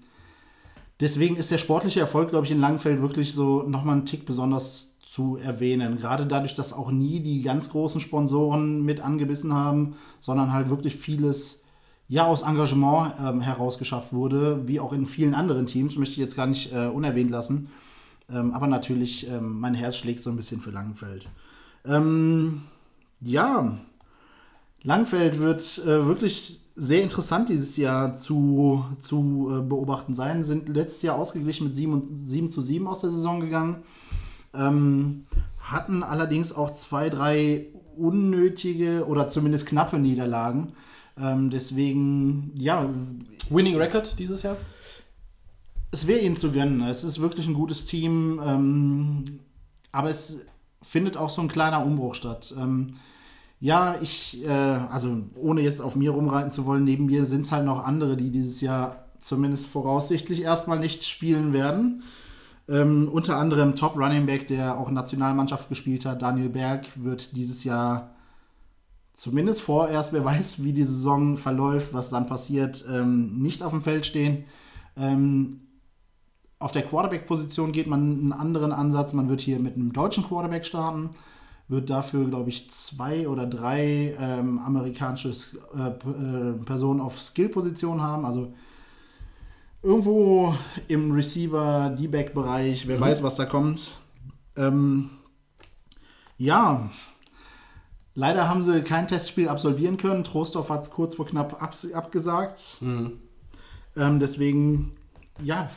deswegen ist der sportliche Erfolg, glaube ich, in Langenfeld wirklich so nochmal einen Tick besonders zu erwähnen. Gerade dadurch, dass auch nie die ganz großen Sponsoren mit angebissen haben, sondern halt wirklich vieles ja aus Engagement ähm, herausgeschafft wurde, wie auch in vielen anderen Teams, möchte ich jetzt gar nicht äh, unerwähnt lassen. Ähm, aber natürlich, ähm, mein Herz schlägt so ein bisschen für Langenfeld. Ähm, ja, Langfeld wird äh, wirklich sehr interessant dieses Jahr zu, zu äh, beobachten sein. Sind letztes Jahr ausgeglichen mit 7, und, 7 zu 7 aus der Saison gegangen. Ähm, hatten allerdings auch zwei, drei unnötige oder zumindest knappe Niederlagen. Ähm, deswegen, ja, Winning Record dieses Jahr? Es wäre ihnen zu gönnen. Es ist wirklich ein gutes Team, ähm, aber es findet auch so ein kleiner Umbruch statt. Ähm, ja, ich, äh, also ohne jetzt auf mir rumreiten zu wollen, neben mir sind es halt noch andere, die dieses Jahr zumindest voraussichtlich erstmal nicht spielen werden. Ähm, unter anderem Top Running Back, der auch Nationalmannschaft gespielt hat, Daniel Berg, wird dieses Jahr zumindest vorerst, wer weiß, wie die Saison verläuft, was dann passiert, ähm, nicht auf dem Feld stehen. Ähm, auf der Quarterback-Position geht man einen anderen Ansatz. Man wird hier mit einem deutschen Quarterback starten, wird dafür, glaube ich, zwei oder drei ähm, amerikanische äh, äh, Personen auf Skill-Position haben. Also irgendwo im Receiver-D-Back-Bereich, wer weiß, was da kommt. Ähm, ja, leider haben sie kein Testspiel absolvieren können. Trostorf hat es kurz vor knapp abgesagt. Ähm, deswegen, ja,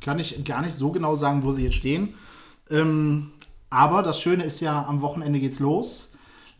kann ich gar nicht so genau sagen, wo sie jetzt stehen. Ähm, aber das Schöne ist ja, am Wochenende geht's los.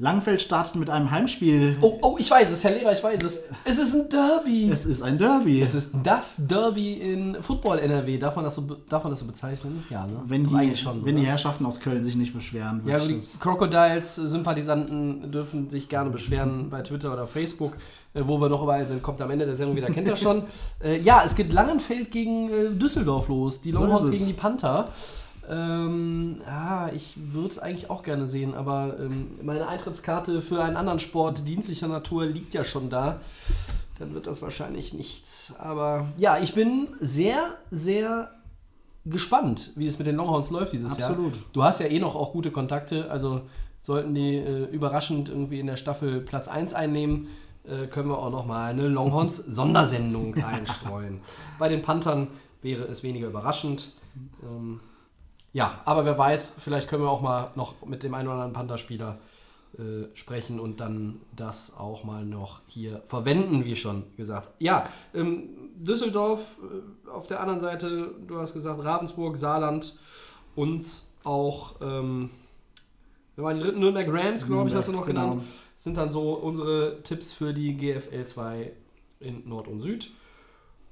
Langfeld startet mit einem Heimspiel. Oh, oh, ich weiß es, Herr Lehrer, ich weiß es. Es ist ein Derby. Es ist ein Derby. Es ist das Derby in Football NRW. Darf man das so, darf man das so bezeichnen? Ja, ne? wenn Doch die, schon. wenn oder? die Herrschaften aus Köln sich nicht beschweren. ja, die Crocodiles-Sympathisanten dürfen sich gerne beschweren bei Twitter oder Facebook, äh, wo wir noch überall sind. Kommt am Ende der Sendung wieder, kennt ihr schon. Äh, ja, es geht Langenfeld gegen äh, Düsseldorf los. Die So Longhorns es. gegen die Panther. Ähm, ja, ich würde es eigentlich auch gerne sehen, aber ähm, meine Eintrittskarte für einen anderen Sport dienstlicher Natur liegt ja schon da. Dann wird das wahrscheinlich nichts. Aber ja, ich bin sehr, sehr gespannt, wie es mit den Longhorns läuft dieses Absolut. Jahr. Du hast ja eh noch auch gute Kontakte, also sollten die äh, überraschend irgendwie in der Staffel Platz 1 einnehmen, äh, können wir auch noch mal eine Longhorns-Sondersendung einstreuen. Bei den Panthern wäre es weniger überraschend. Ähm, ja, aber wer weiß, vielleicht können wir auch mal noch mit dem einen oder anderen Panther-Spieler äh, sprechen und dann das auch mal noch hier verwenden, wie schon gesagt. Ja, ähm, Düsseldorf äh, auf der anderen Seite, du hast gesagt Ravensburg, Saarland und auch, ähm, wir waren die dritten Nürnberg Rams, glaube ich, hast du noch Nürnberg, genannt, sind dann so unsere Tipps für die GFL 2 in Nord und Süd.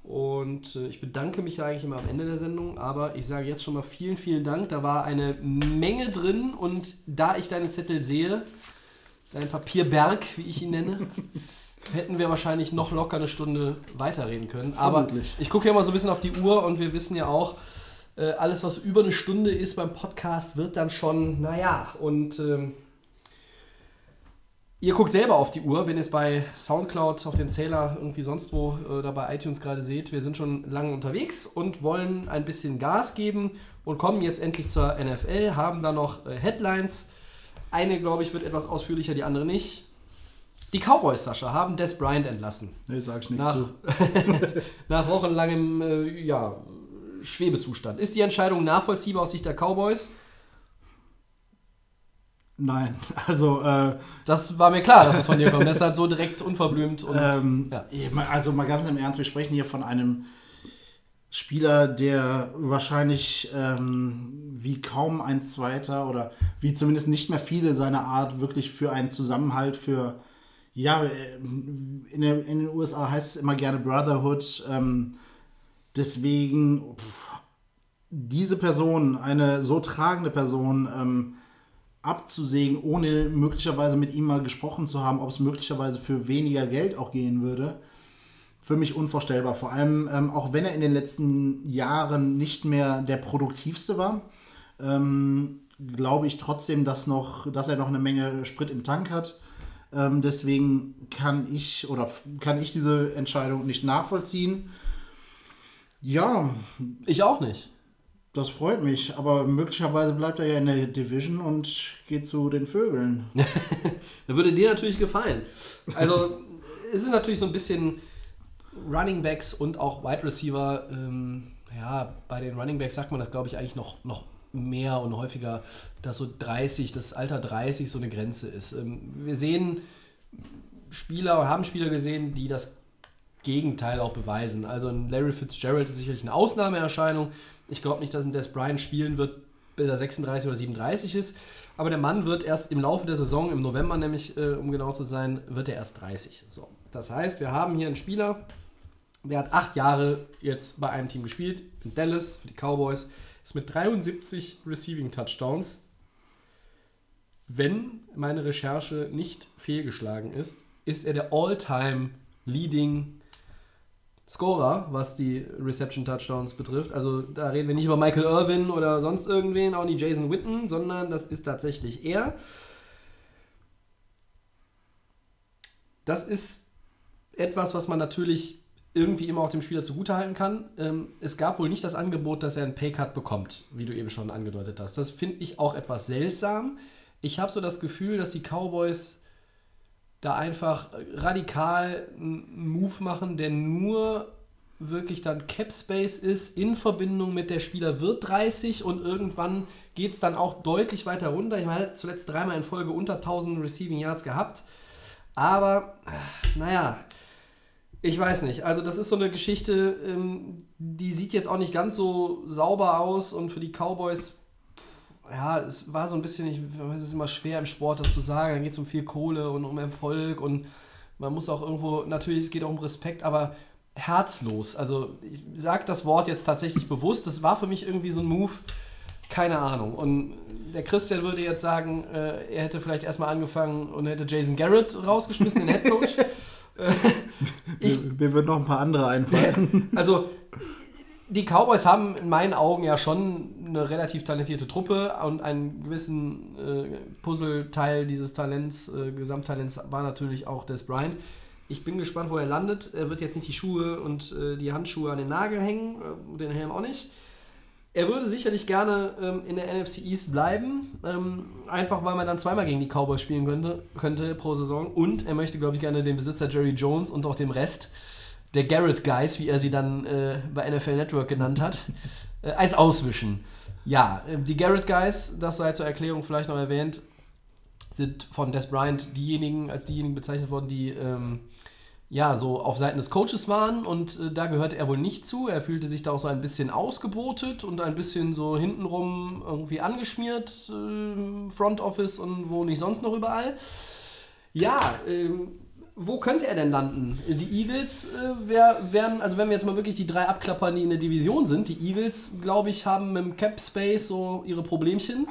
Und äh, ich bedanke mich ja eigentlich immer am Ende der Sendung, aber ich sage jetzt schon mal vielen, vielen Dank. Da war eine Menge drin und da ich deinen Zettel sehe, dein Papierberg, wie ich ihn nenne, hätten wir wahrscheinlich noch locker eine Stunde weiterreden können. Aber Vermutlich. ich gucke ja mal so ein bisschen auf die Uhr und wir wissen ja auch, äh, alles, was über eine Stunde ist beim Podcast, wird dann schon, naja, und ähm, ihr guckt selber auf die Uhr, wenn ihr es bei Soundcloud, auf den Zähler, irgendwie sonst wo äh, oder bei iTunes gerade seht. Wir sind schon lange unterwegs und wollen ein bisschen Gas geben und kommen jetzt endlich zur NFL, haben da noch äh, Headlines. Eine, glaube ich, wird etwas ausführlicher, die andere nicht. Die Cowboys, Sascha, haben Des Bryant entlassen. Nee, sag ich nichts Nach, zu. nach wochenlangem äh, ja, Schwebezustand. Ist die Entscheidung nachvollziehbar aus Sicht der Cowboys? Nein, also äh, Das war mir klar, dass es von dir kommt. Deshalb so direkt unverblümt. Und, Ähm, ja. Also mal ganz im Ernst, wir sprechen hier von einem Spieler, der wahrscheinlich ähm, wie kaum ein zweiter oder wie zumindest nicht mehr viele seiner Art wirklich für einen Zusammenhalt, für, ja, äh, in den, in den USA heißt es immer gerne Brotherhood. Ähm, deswegen, pff, diese Person, eine so tragende Person, ähm, abzusägen, ohne möglicherweise mit ihm mal gesprochen zu haben, ob es möglicherweise für weniger Geld auch gehen würde, für mich unvorstellbar. Vor allem, ähm, auch wenn er in den letzten Jahren nicht mehr der produktivste war, ähm, glaube ich trotzdem, dass, noch, dass er noch eine Menge Sprit im Tank hat. Ähm, deswegen kann ich oder kann ich diese Entscheidung nicht nachvollziehen. Ja, Ich auch nicht. Das freut mich, aber möglicherweise bleibt er ja in der Division und geht zu den Vögeln. Da würde dir natürlich gefallen. Also, es ist natürlich so ein bisschen Running Backs und auch Wide Receiver. Ähm, ja, bei den Running Backs sagt man das, glaube ich, eigentlich noch, noch mehr und häufiger, dass so 30, das Alter 30 so eine Grenze ist. Ähm, wir sehen Spieler oder haben Spieler gesehen, die das Gegenteil auch beweisen. Also Larry Fitzgerald ist sicherlich eine Ausnahmeerscheinung. Ich glaube nicht, dass ein Des Bryant spielen wird, bis er 36 oder 37 ist. Aber der Mann wird erst im Laufe der Saison, im November nämlich, äh, um genau zu sein, wird er erst 30. So. Das heißt, wir haben hier einen Spieler, der hat acht Jahre jetzt bei einem Team gespielt, in Dallas, für die Cowboys, ist mit 73 Receiving Touchdowns. Wenn meine Recherche nicht fehlgeschlagen ist, ist er der All-Time Leading Scorer, was die Reception Touchdowns betrifft. Also da reden wir nicht über Michael Irvin oder sonst irgendwen, auch nicht Jason Witten, sondern das ist tatsächlich er. Das ist etwas, was man natürlich irgendwie immer auch dem Spieler zugutehalten kann. Ähm, es gab wohl nicht das Angebot, dass er einen Paycut bekommt, wie du eben schon angedeutet hast. Das finde ich auch etwas seltsam. Ich habe so das Gefühl, dass die Cowboys da einfach radikal einen Move machen, der nur wirklich dann Cap Space ist in Verbindung mit der Spieler wird 30 und irgendwann geht es dann auch deutlich weiter runter. Ich meine, zuletzt dreimal in Folge unter 1000 Receiving Yards gehabt. Aber, naja, ich weiß nicht. Also, das ist so eine Geschichte, ähm, die sieht jetzt auch nicht ganz so sauber aus und für die Cowboys ja, es war so ein bisschen, ich weiß, es ist immer schwer im Sport, das zu sagen. Dann geht es um viel Kohle und um Erfolg und man muss auch irgendwo, natürlich, es geht auch um Respekt, aber herzlos. Also ich sage das Wort jetzt tatsächlich bewusst. Das war für mich irgendwie so ein Move, keine Ahnung. Und der Christian würde jetzt sagen, äh, er hätte vielleicht erstmal angefangen und hätte Jason Garrett rausgeschmissen, den Headcoach. Ich- mir, mir würden noch ein paar andere einfallen. Also, die Cowboys haben in meinen Augen ja schon eine relativ talentierte Truppe und einen gewissen äh, Puzzleteil dieses Talents, äh, Gesamttalents war natürlich auch Des Bryant. Ich bin gespannt, wo er landet. Er wird jetzt nicht die Schuhe und äh, die Handschuhe an den Nagel hängen, äh, den Helm auch nicht. er würde sicherlich gerne ähm, in der NFC East bleiben, ähm, einfach weil man dann zweimal gegen die Cowboys spielen könnte, könnte pro Saison. Und er möchte, glaube ich, gerne den Besitzer Jerry Jones und auch dem Rest der Garrett Guys, wie er sie dann äh, bei NFL Network genannt hat, äh, eins auswischen. Ja, äh, die Garrett Guys, das sei zur Erklärung vielleicht noch erwähnt, sind von Des Bryant diejenigen, als diejenigen bezeichnet worden, die ähm, ja, so auf Seiten des Coaches waren und äh, da gehörte er wohl nicht zu. Er fühlte sich da auch so ein bisschen ausgebotet und ein bisschen so hintenrum irgendwie angeschmiert, äh, Front Office und wo nicht sonst noch überall. Ja, ähm, wo könnte er denn landen? Die Eagles äh, wär, wären, also wenn wir jetzt mal wirklich die drei abklappern, die in der Division sind, die Eagles, glaube ich, haben im Cap Space so ihre Problemchen.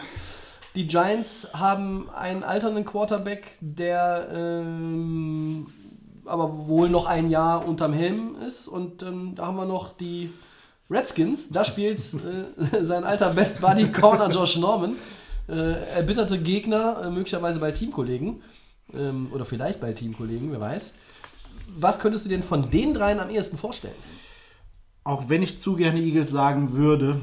Die Giants haben einen alternden Quarterback, der ähm, aber wohl noch ein Jahr unterm Helm ist. Und ähm, da haben wir noch die Redskins. Da spielt äh, sein alter Best Buddy Corner Josh Norman. Äh, erbitterte Gegner, äh, möglicherweise bei Teamkollegen. Ähm, oder vielleicht bei Teamkollegen, wer weiß. Was könntest du denn von den dreien am ehesten vorstellen? Auch wenn ich zu gerne Eagles sagen würde,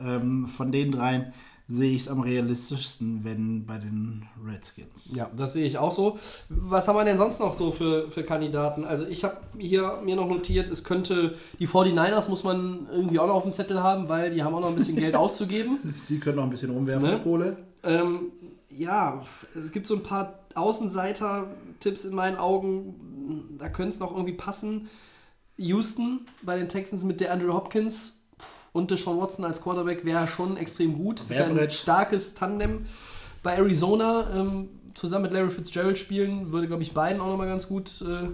ähm, von den dreien sehe ich es am realistischsten, wenn bei den Redskins. Ja, das sehe ich auch so. Was haben wir denn sonst noch so für, für Kandidaten? Also ich habe hier mir noch notiert, es könnte, die 49ers muss man irgendwie auch noch auf dem Zettel haben, weil die haben auch noch ein bisschen Geld auszugeben. Die können noch ein bisschen rumwerfen, Ne? Kohle. Ähm, ja, es gibt so ein paar Außenseiter-Tipps in meinen Augen. Da könnte es noch irgendwie passen. Houston bei den Texans mit der Andrew Hopkins und Deshaun Watson als Quarterback wäre schon extrem gut. Das wäre ein starkes Tandem. Bei Arizona ähm, zusammen mit Larry Fitzgerald spielen, würde, glaube ich, beiden auch nochmal ganz gut, äh,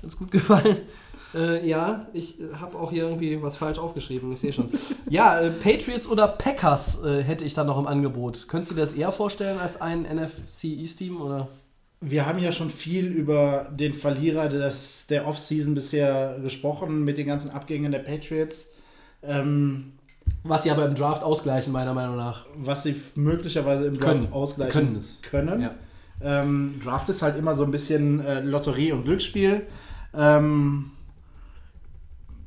ganz gut gefallen. Äh, ja, ich äh, habe auch hier irgendwie was falsch aufgeschrieben, ich sehe schon. ja, äh, Patriots oder Packers äh, hätte ich dann noch im Angebot. Könntest du dir das eher vorstellen als ein NFC East Team oder? Wir haben ja schon viel über den Verlierer des, der Offseason bisher gesprochen, mit den ganzen Abgängen der Patriots. Ähm, Was sie aber im Draft ausgleichen, meiner Meinung nach. was sie möglicherweise im Draft Können. ausgleichen Sie können es. können. Ja. Ähm, Draft ist halt immer so ein bisschen äh, Lotterie und Glücksspiel. Ähm,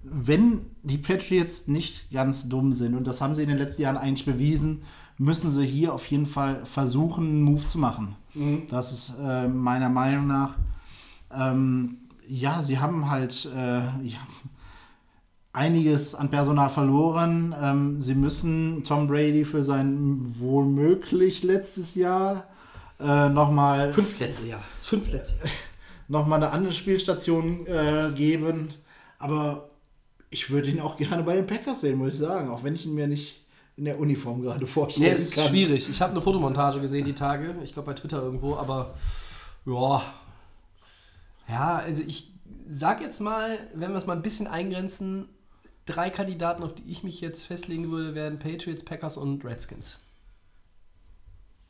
wenn die Patriots nicht ganz dumm sind, und das haben sie in den letzten Jahren eigentlich bewiesen, müssen sie hier auf jeden Fall versuchen, einen Move zu machen. Das ist äh, meiner Meinung nach. Ähm, ja, sie haben halt äh, ja, einiges an Personal verloren. Ähm, sie müssen Tom Brady für sein womöglich letztes Jahr äh, nochmal Fünf Plätze, ja. Das fünf Plätze. noch mal eine andere Spielstation äh, geben. Aber ich würde ihn auch gerne bei den Packers sehen, muss ich sagen. Auch wenn ich ihn mir nicht in der Uniform gerade vorstellen Nee, es ist kann. schwierig. Ich habe eine Fotomontage gesehen die Tage. Ich glaube bei Twitter irgendwo, aber ja. Ja, also ich sag jetzt mal, wenn wir es mal ein bisschen eingrenzen, drei Kandidaten, auf die ich mich jetzt festlegen würde, wären Patriots, Packers und Redskins.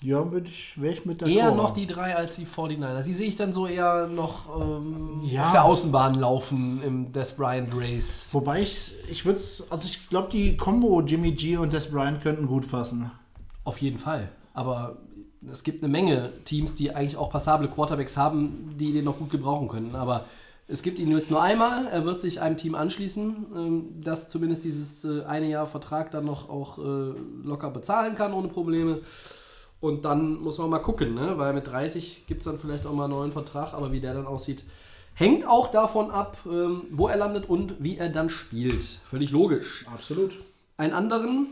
Ja, würde ich, wäre ich mit der Eher noch die drei als die 49ers. Die sehe ich dann so eher noch ähm, Ja. auf der Außenbahn laufen im Des Bryant Race. Wobei ich, ich würde also ich glaube, die Combo Jimmy G und Des Bryant könnten gut passen. Auf jeden Fall. Aber es gibt eine Menge Teams, die eigentlich auch passable Quarterbacks haben, die den noch gut gebrauchen können. Aber es gibt ihn jetzt nur einmal. Er wird sich einem Team anschließen, ähm, das zumindest dieses äh, eine Jahr Vertrag dann noch auch äh, locker bezahlen kann ohne Probleme. Und dann muss man mal gucken, ne? weil mit 30 gibt es dann vielleicht auch mal einen neuen Vertrag, aber wie der dann aussieht, hängt auch davon ab, ähm, wo er landet und wie er dann spielt. Völlig logisch. Absolut. Einen anderen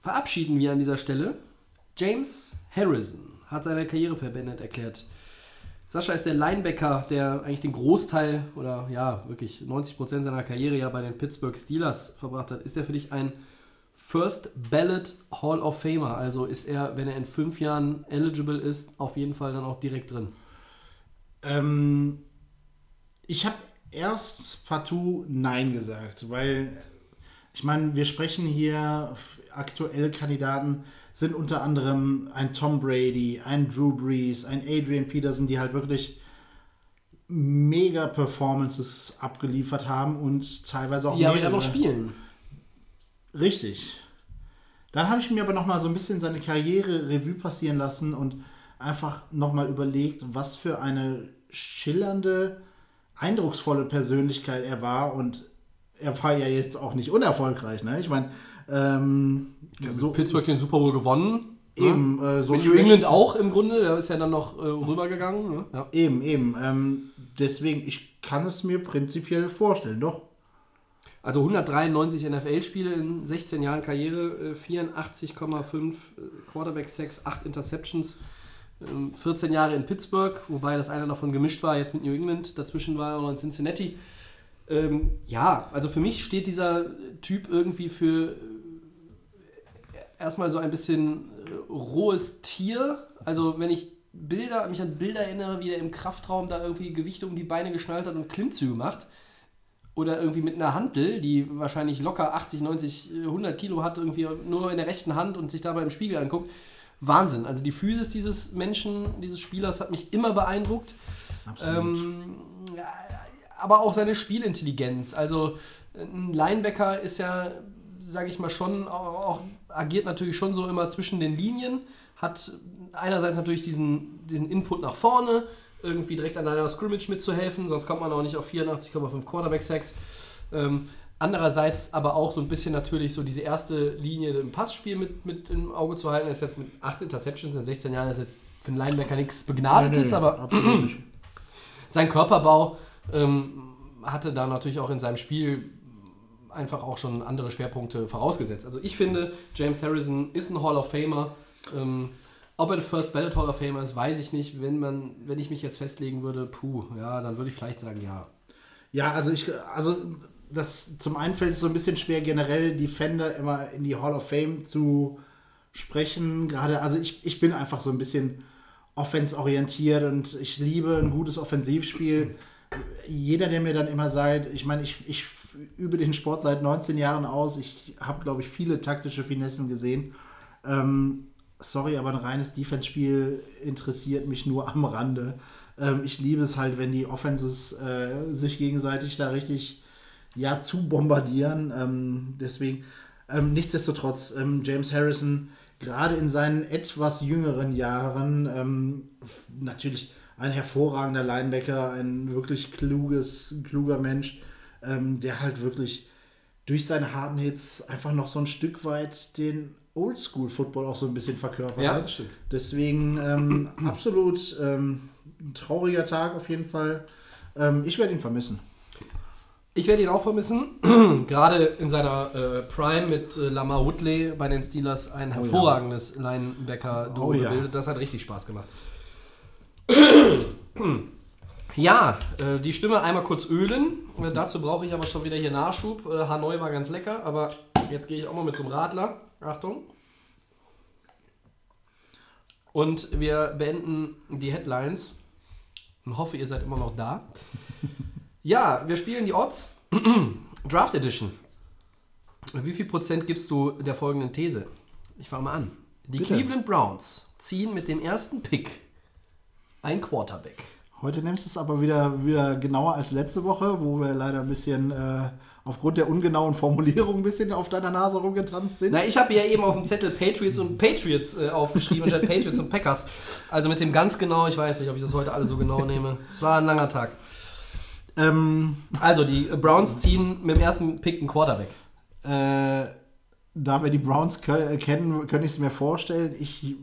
verabschieden wir an dieser Stelle. James Harrison hat seine Karriere verbeendet erklärt. Sascha ist der Linebacker, der eigentlich den Großteil oder ja, wirklich 90% seiner Karriere ja bei den Pittsburgh Steelers verbracht hat. Ist er für dich ein First Ballot Hall of Famer? Also ist er, wenn er in fünf Jahren eligible ist, auf jeden Fall dann auch direkt drin? Ähm, ich habe erst partout Nein gesagt, weil ich meine, wir sprechen hier aktuelle Kandidaten sind unter anderem ein Tom Brady, ein Drew Brees, ein Adrian Peterson, die halt wirklich mega Performances abgeliefert haben und teilweise auch Die aber ja mehrere. noch spielen. Richtig. Dann habe ich mir aber nochmal so ein bisschen seine Karriere Revue passieren lassen und einfach nochmal überlegt, was für eine schillernde, eindrucksvolle Persönlichkeit er war. Und er war ja jetzt auch nicht unerfolgreich. Ne? Ich meine, Ähm, so, Pittsburgh den Super Bowl gewonnen. eben, äh, so Mit New England auch im Grunde, der ist ja dann noch äh, rübergegangen. Ne? Ja. Eben, eben. Ähm, deswegen, ich kann es mir prinzipiell vorstellen, doch. Also 193 NFL-Spiele in 16 Jahren Karriere, äh, 84,5 Quarterback-Sacks, 8 Interceptions, ähm, 14 Jahre in Pittsburgh, wobei das eine davon gemischt war, jetzt mit New England, dazwischen war er noch in Cincinnati. Ähm, ja, also für mich steht dieser Typ irgendwie für äh, erstmal so ein bisschen äh, rohes Tier. Also wenn ich Bilder, mich an Bilder erinnere, wie er im Kraftraum da irgendwie Gewichte um die Beine geschnallt hat und Klimmzüge macht, oder irgendwie mit einer Hantel, die wahrscheinlich locker 80, 90, 100 Kilo hat, irgendwie nur in der rechten Hand und sich dabei im Spiegel anguckt. Wahnsinn. Also die Physis dieses Menschen, dieses Spielers hat mich immer beeindruckt. Ähm, ja, aber auch seine Spielintelligenz. Also ein Linebacker ist ja, sage ich mal, schon auch, auch agiert natürlich schon so immer zwischen den Linien, hat einerseits natürlich diesen, diesen Input nach vorne, irgendwie direkt an einer Scrimmage mitzuhelfen, sonst kommt man auch nicht auf 84,5 Quarterback-Sacks. Ähm, andererseits aber auch so ein bisschen natürlich so diese erste Linie im Passspiel mit, mit im Auge zu halten. Er ist jetzt mit 8 Interceptions in 16 Jahren, ist jetzt für einen Linebacker nichts Begnadetes, aber absolut nicht. sein Körperbau ähm, hatte da natürlich auch in seinem Spiel einfach auch schon andere Schwerpunkte vorausgesetzt. Also ich finde, James Harrison ist ein Hall of Famer. Ähm, ob er der First Ballot Hall of Famer ist, weiß ich nicht. Wenn, man, wenn ich mich jetzt festlegen würde, puh, ja, dann würde ich vielleicht sagen, ja. Ja, also ich, also das zum einen fällt es so ein bisschen schwer, generell Defender immer in die Hall of Fame zu sprechen. Gerade, also ich, ich bin einfach so ein bisschen offensorientiert und ich liebe ein gutes Offensivspiel. Jeder, der mir dann immer sagt, ich meine, ich, ich übe den Sport seit 19 Jahren aus. Ich habe, glaube ich, viele taktische Finessen gesehen. Ähm, sorry, aber ein reines Defense-Spiel interessiert mich nur am Rande. Ähm, ich liebe es halt, wenn die Offenses äh, sich gegenseitig da richtig ja, zu bombardieren. Ähm, deswegen, ähm, nichtsdestotrotz, ähm, James Harrison, gerade in seinen etwas jüngeren Jahren, ähm, natürlich ein hervorragender Linebacker, ein wirklich kluges, kluger Mensch, ähm, der halt wirklich durch seine harten Hits einfach noch so ein Stück weit den Oldschool-Football auch so ein bisschen verkörpert Ja, hat. das stimmt. Deswegen ähm, absolut ähm, ein trauriger Tag auf jeden Fall. Ähm, ich werde ihn vermissen. Ich werde ihn auch vermissen. Gerade in seiner äh, Prime mit äh, Lamar Woodley bei den Steelers ein hervorragendes Linebacker-Duo Oh ja. gebildet. Das hat richtig Spaß gemacht. Ja, äh, die Stimme einmal kurz ölen. Äh, dazu brauche ich aber schon wieder hier Nachschub. Äh, Hanoi war ganz lecker, aber jetzt gehe ich auch mal mit zum Radler. Achtung. Und wir beenden die Headlines und hoffe, ihr seid immer noch da. Ja, wir spielen die Odds. Draft Edition. Wie viel Prozent gibst du der folgenden These? Ich fange mal an. Die Bitte. Cleveland Browns ziehen mit dem ersten Pick ein Quarterback. Heute nimmst du es aber wieder, wieder genauer als letzte Woche, wo wir leider ein bisschen äh, aufgrund der ungenauen Formulierung ein bisschen auf deiner Nase rumgetanzt sind. Na, ich habe ja eben auf dem Zettel Patriots und Patriots äh, aufgeschrieben, statt Patriots und Packers. Also mit dem ganz genau, ich weiß nicht, ob ich das heute alle so genau nehme. Es war ein langer Tag. Ähm, Also, die Browns ziehen mit dem ersten Pick einen Quarterback. äh, da wir die Browns kö- kennen, könnte ich es mir vorstellen. Ich,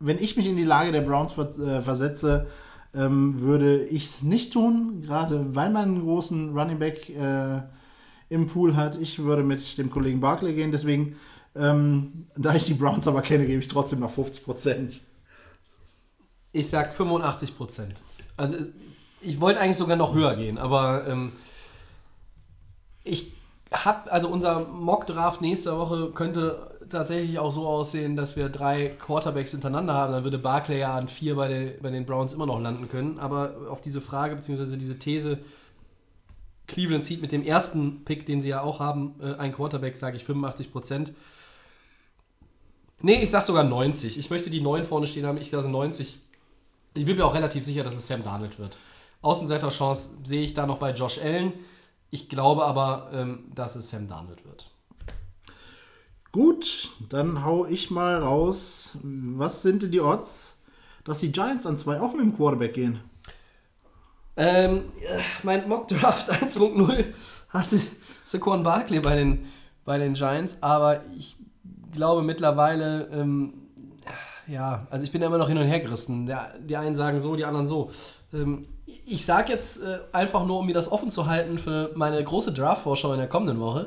wenn ich mich in die Lage der Browns äh, versetze, ähm, würde ich es nicht tun, gerade weil man einen großen Running Back äh, im Pool hat. Ich würde mit dem Kollegen Barkley gehen, deswegen, ähm, da ich die Browns aber kenne, gebe ich trotzdem noch 50 Prozent. Ich sag 85 Prozent. Also ich wollte eigentlich sogar noch höher gehen, aber ähm, ich habe, also unser Mock-Draft nächste Woche könnte tatsächlich auch so aussehen, dass wir drei Quarterbacks hintereinander haben. Dann würde Barclay ja an vier bei, den- bei den Browns immer noch landen können. Aber auf diese Frage, beziehungsweise diese These, Cleveland zieht mit dem ersten Pick, den sie ja auch haben, äh, ein Quarterback, sage ich 85 Prozent. Nee, ich sag sogar 90. Ich möchte die 9 vorne stehen haben. Ich sage 90. Ich bin mir auch relativ sicher, dass es Sam Darnold wird. Außenseiterchance sehe ich da noch bei Josh Allen. Ich glaube aber, ähm, dass es Sam Darnold wird. Gut, dann hau ich mal raus. Was sind denn die Odds, dass die Giants an zwei auch mit dem Quarterback gehen? Ähm, äh, mein Mock Draft 1.0 hatte Saquon Barkley bei den bei den Giants, aber ich glaube mittlerweile, ähm, ja, also ich bin da immer noch hin und her gerissen. Der, die einen sagen so, die anderen so. Ähm, ich sage jetzt äh, einfach nur, um mir das offen zu halten für meine große Draft-Vorschau in der kommenden Woche.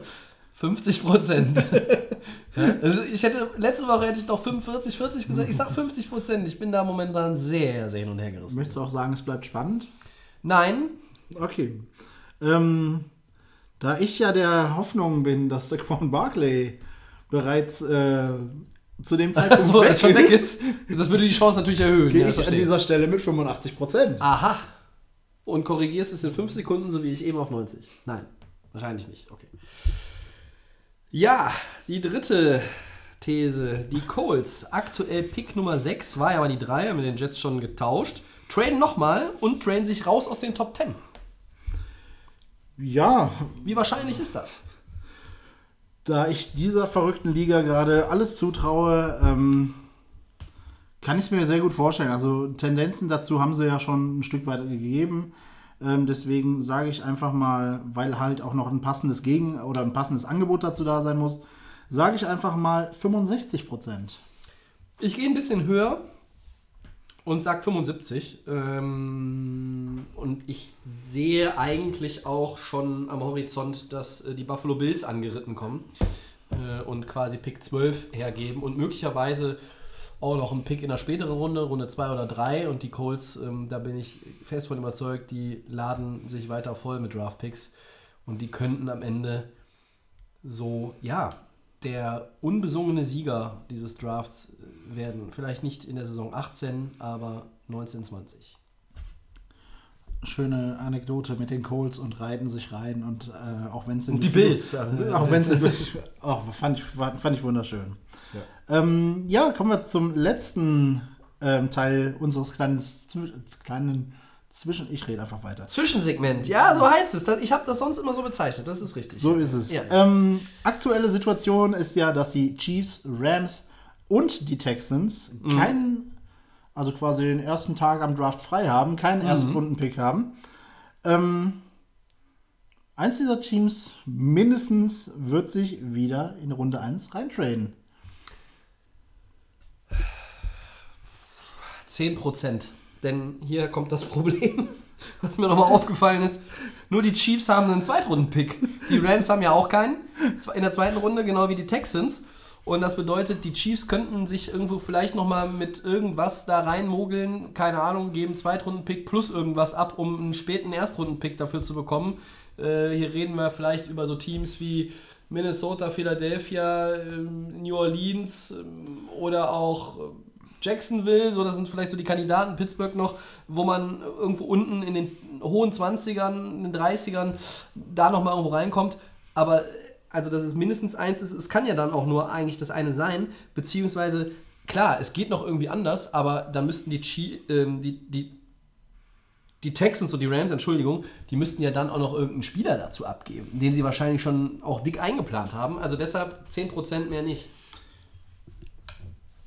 50 Prozent. also ich hätte, letzte Woche hätte ich noch 45, 40 gesagt. Ich sag 50 Prozent. Ich bin da momentan sehr, sehr hin und her gerissen. Möchtest du auch sagen, es bleibt spannend? Nein, Okay. Ähm, da ich ja der Hoffnung bin, dass Saquon Barkley bereits äh, zu dem Zeitpunkt so, weg, schon weg ist, ist, das würde die Chance natürlich erhöhen. gehe Ja, ich an verstehe. dieser Stelle mit 85 Prozent. Aha. Und korrigierst es in 5 Sekunden, so wie ich eben auf 90. Nein, wahrscheinlich nicht. Okay. Ja, die dritte These. Die Colts, aktuell Pick Nummer 6, war ja mal die 3, haben mit den Jets schon getauscht. Traden nochmal und traden sich raus aus den Top 10. Ja, Wie wahrscheinlich ist das? da ich dieser verrückten Liga gerade alles zutraue, ähm, kann ich es mir sehr gut vorstellen. Also Tendenzen dazu haben sie ja schon ein Stück weit gegeben. Ähm, deswegen sage ich einfach mal, weil halt auch noch ein passendes Gegen- oder ein passendes Angebot dazu da sein muss, sage ich einfach mal 65 Prozent. Ich gehe ein bisschen höher und sag 75. Ähm, und ich sehe eigentlich auch schon am Horizont, dass äh, die Buffalo Bills angeritten kommen äh, und quasi Pick 12 hergeben und möglicherweise auch noch einen Pick in der späteren Runde, Runde 2 oder 3. Und die Colts, ähm, da bin ich fest von überzeugt, die laden sich weiter voll mit Draft-Picks und die könnten am Ende so, ja, der unbesungene Sieger dieses Drafts äh, werden. Vielleicht nicht in der Saison 18, aber 1920. Schöne Anekdote mit den Colts und reiten sich rein und äh, auch wenn es Und die Bills. Auch wenn es oh, fand, ich, fand ich wunderschön. Ja, ähm, ja kommen wir zum letzten ähm, Teil unseres kleinen, kleinen Zwischen. Ich rede einfach weiter. Zwischensegment, ja, so heißt es. Ich habe das sonst immer so bezeichnet, das ist richtig. So ist es. Ja. Ähm, aktuelle Situation ist ja, dass die Chiefs, Rams und die Texans Mhm. keinen, also quasi den ersten Tag am Draft frei haben, keinen Mhm. Erstrunden-Pick haben. Ähm, eins dieser Teams mindestens wird sich wieder in Runde 1 reintraden. 10 Prozent. Denn hier kommt das Problem, was mir nochmal aufgefallen ist. Nur die Chiefs haben einen Zweitrunden-Pick. Die Rams haben ja auch keinen. In der zweiten Runde, genau wie die Texans. Und das bedeutet, die Chiefs könnten sich irgendwo vielleicht nochmal mit irgendwas da reinmogeln. Keine Ahnung, geben Zweitrunden-Pick plus irgendwas ab, um einen späten Erstrunden-Pick dafür zu bekommen. Äh, hier reden wir vielleicht über so Teams wie Minnesota, Philadelphia, ähm, New Orleans ähm, oder auch äh, Jacksonville, so das sind vielleicht so die Kandidaten, Pittsburgh noch, wo man irgendwo unten in den hohen 20ern, in den 30ern da nochmal irgendwo reinkommt. Aber also, dass es mindestens eins ist, es kann ja dann auch nur eigentlich das eine sein, beziehungsweise, klar, es geht noch irgendwie anders, aber da müssten die, Chi ähm, die, die, die Texans und die Rams, Entschuldigung, die müssten ja dann auch noch irgendeinen Spieler dazu abgeben, den sie wahrscheinlich schon auch dick eingeplant haben. Also deshalb 10% mehr nicht.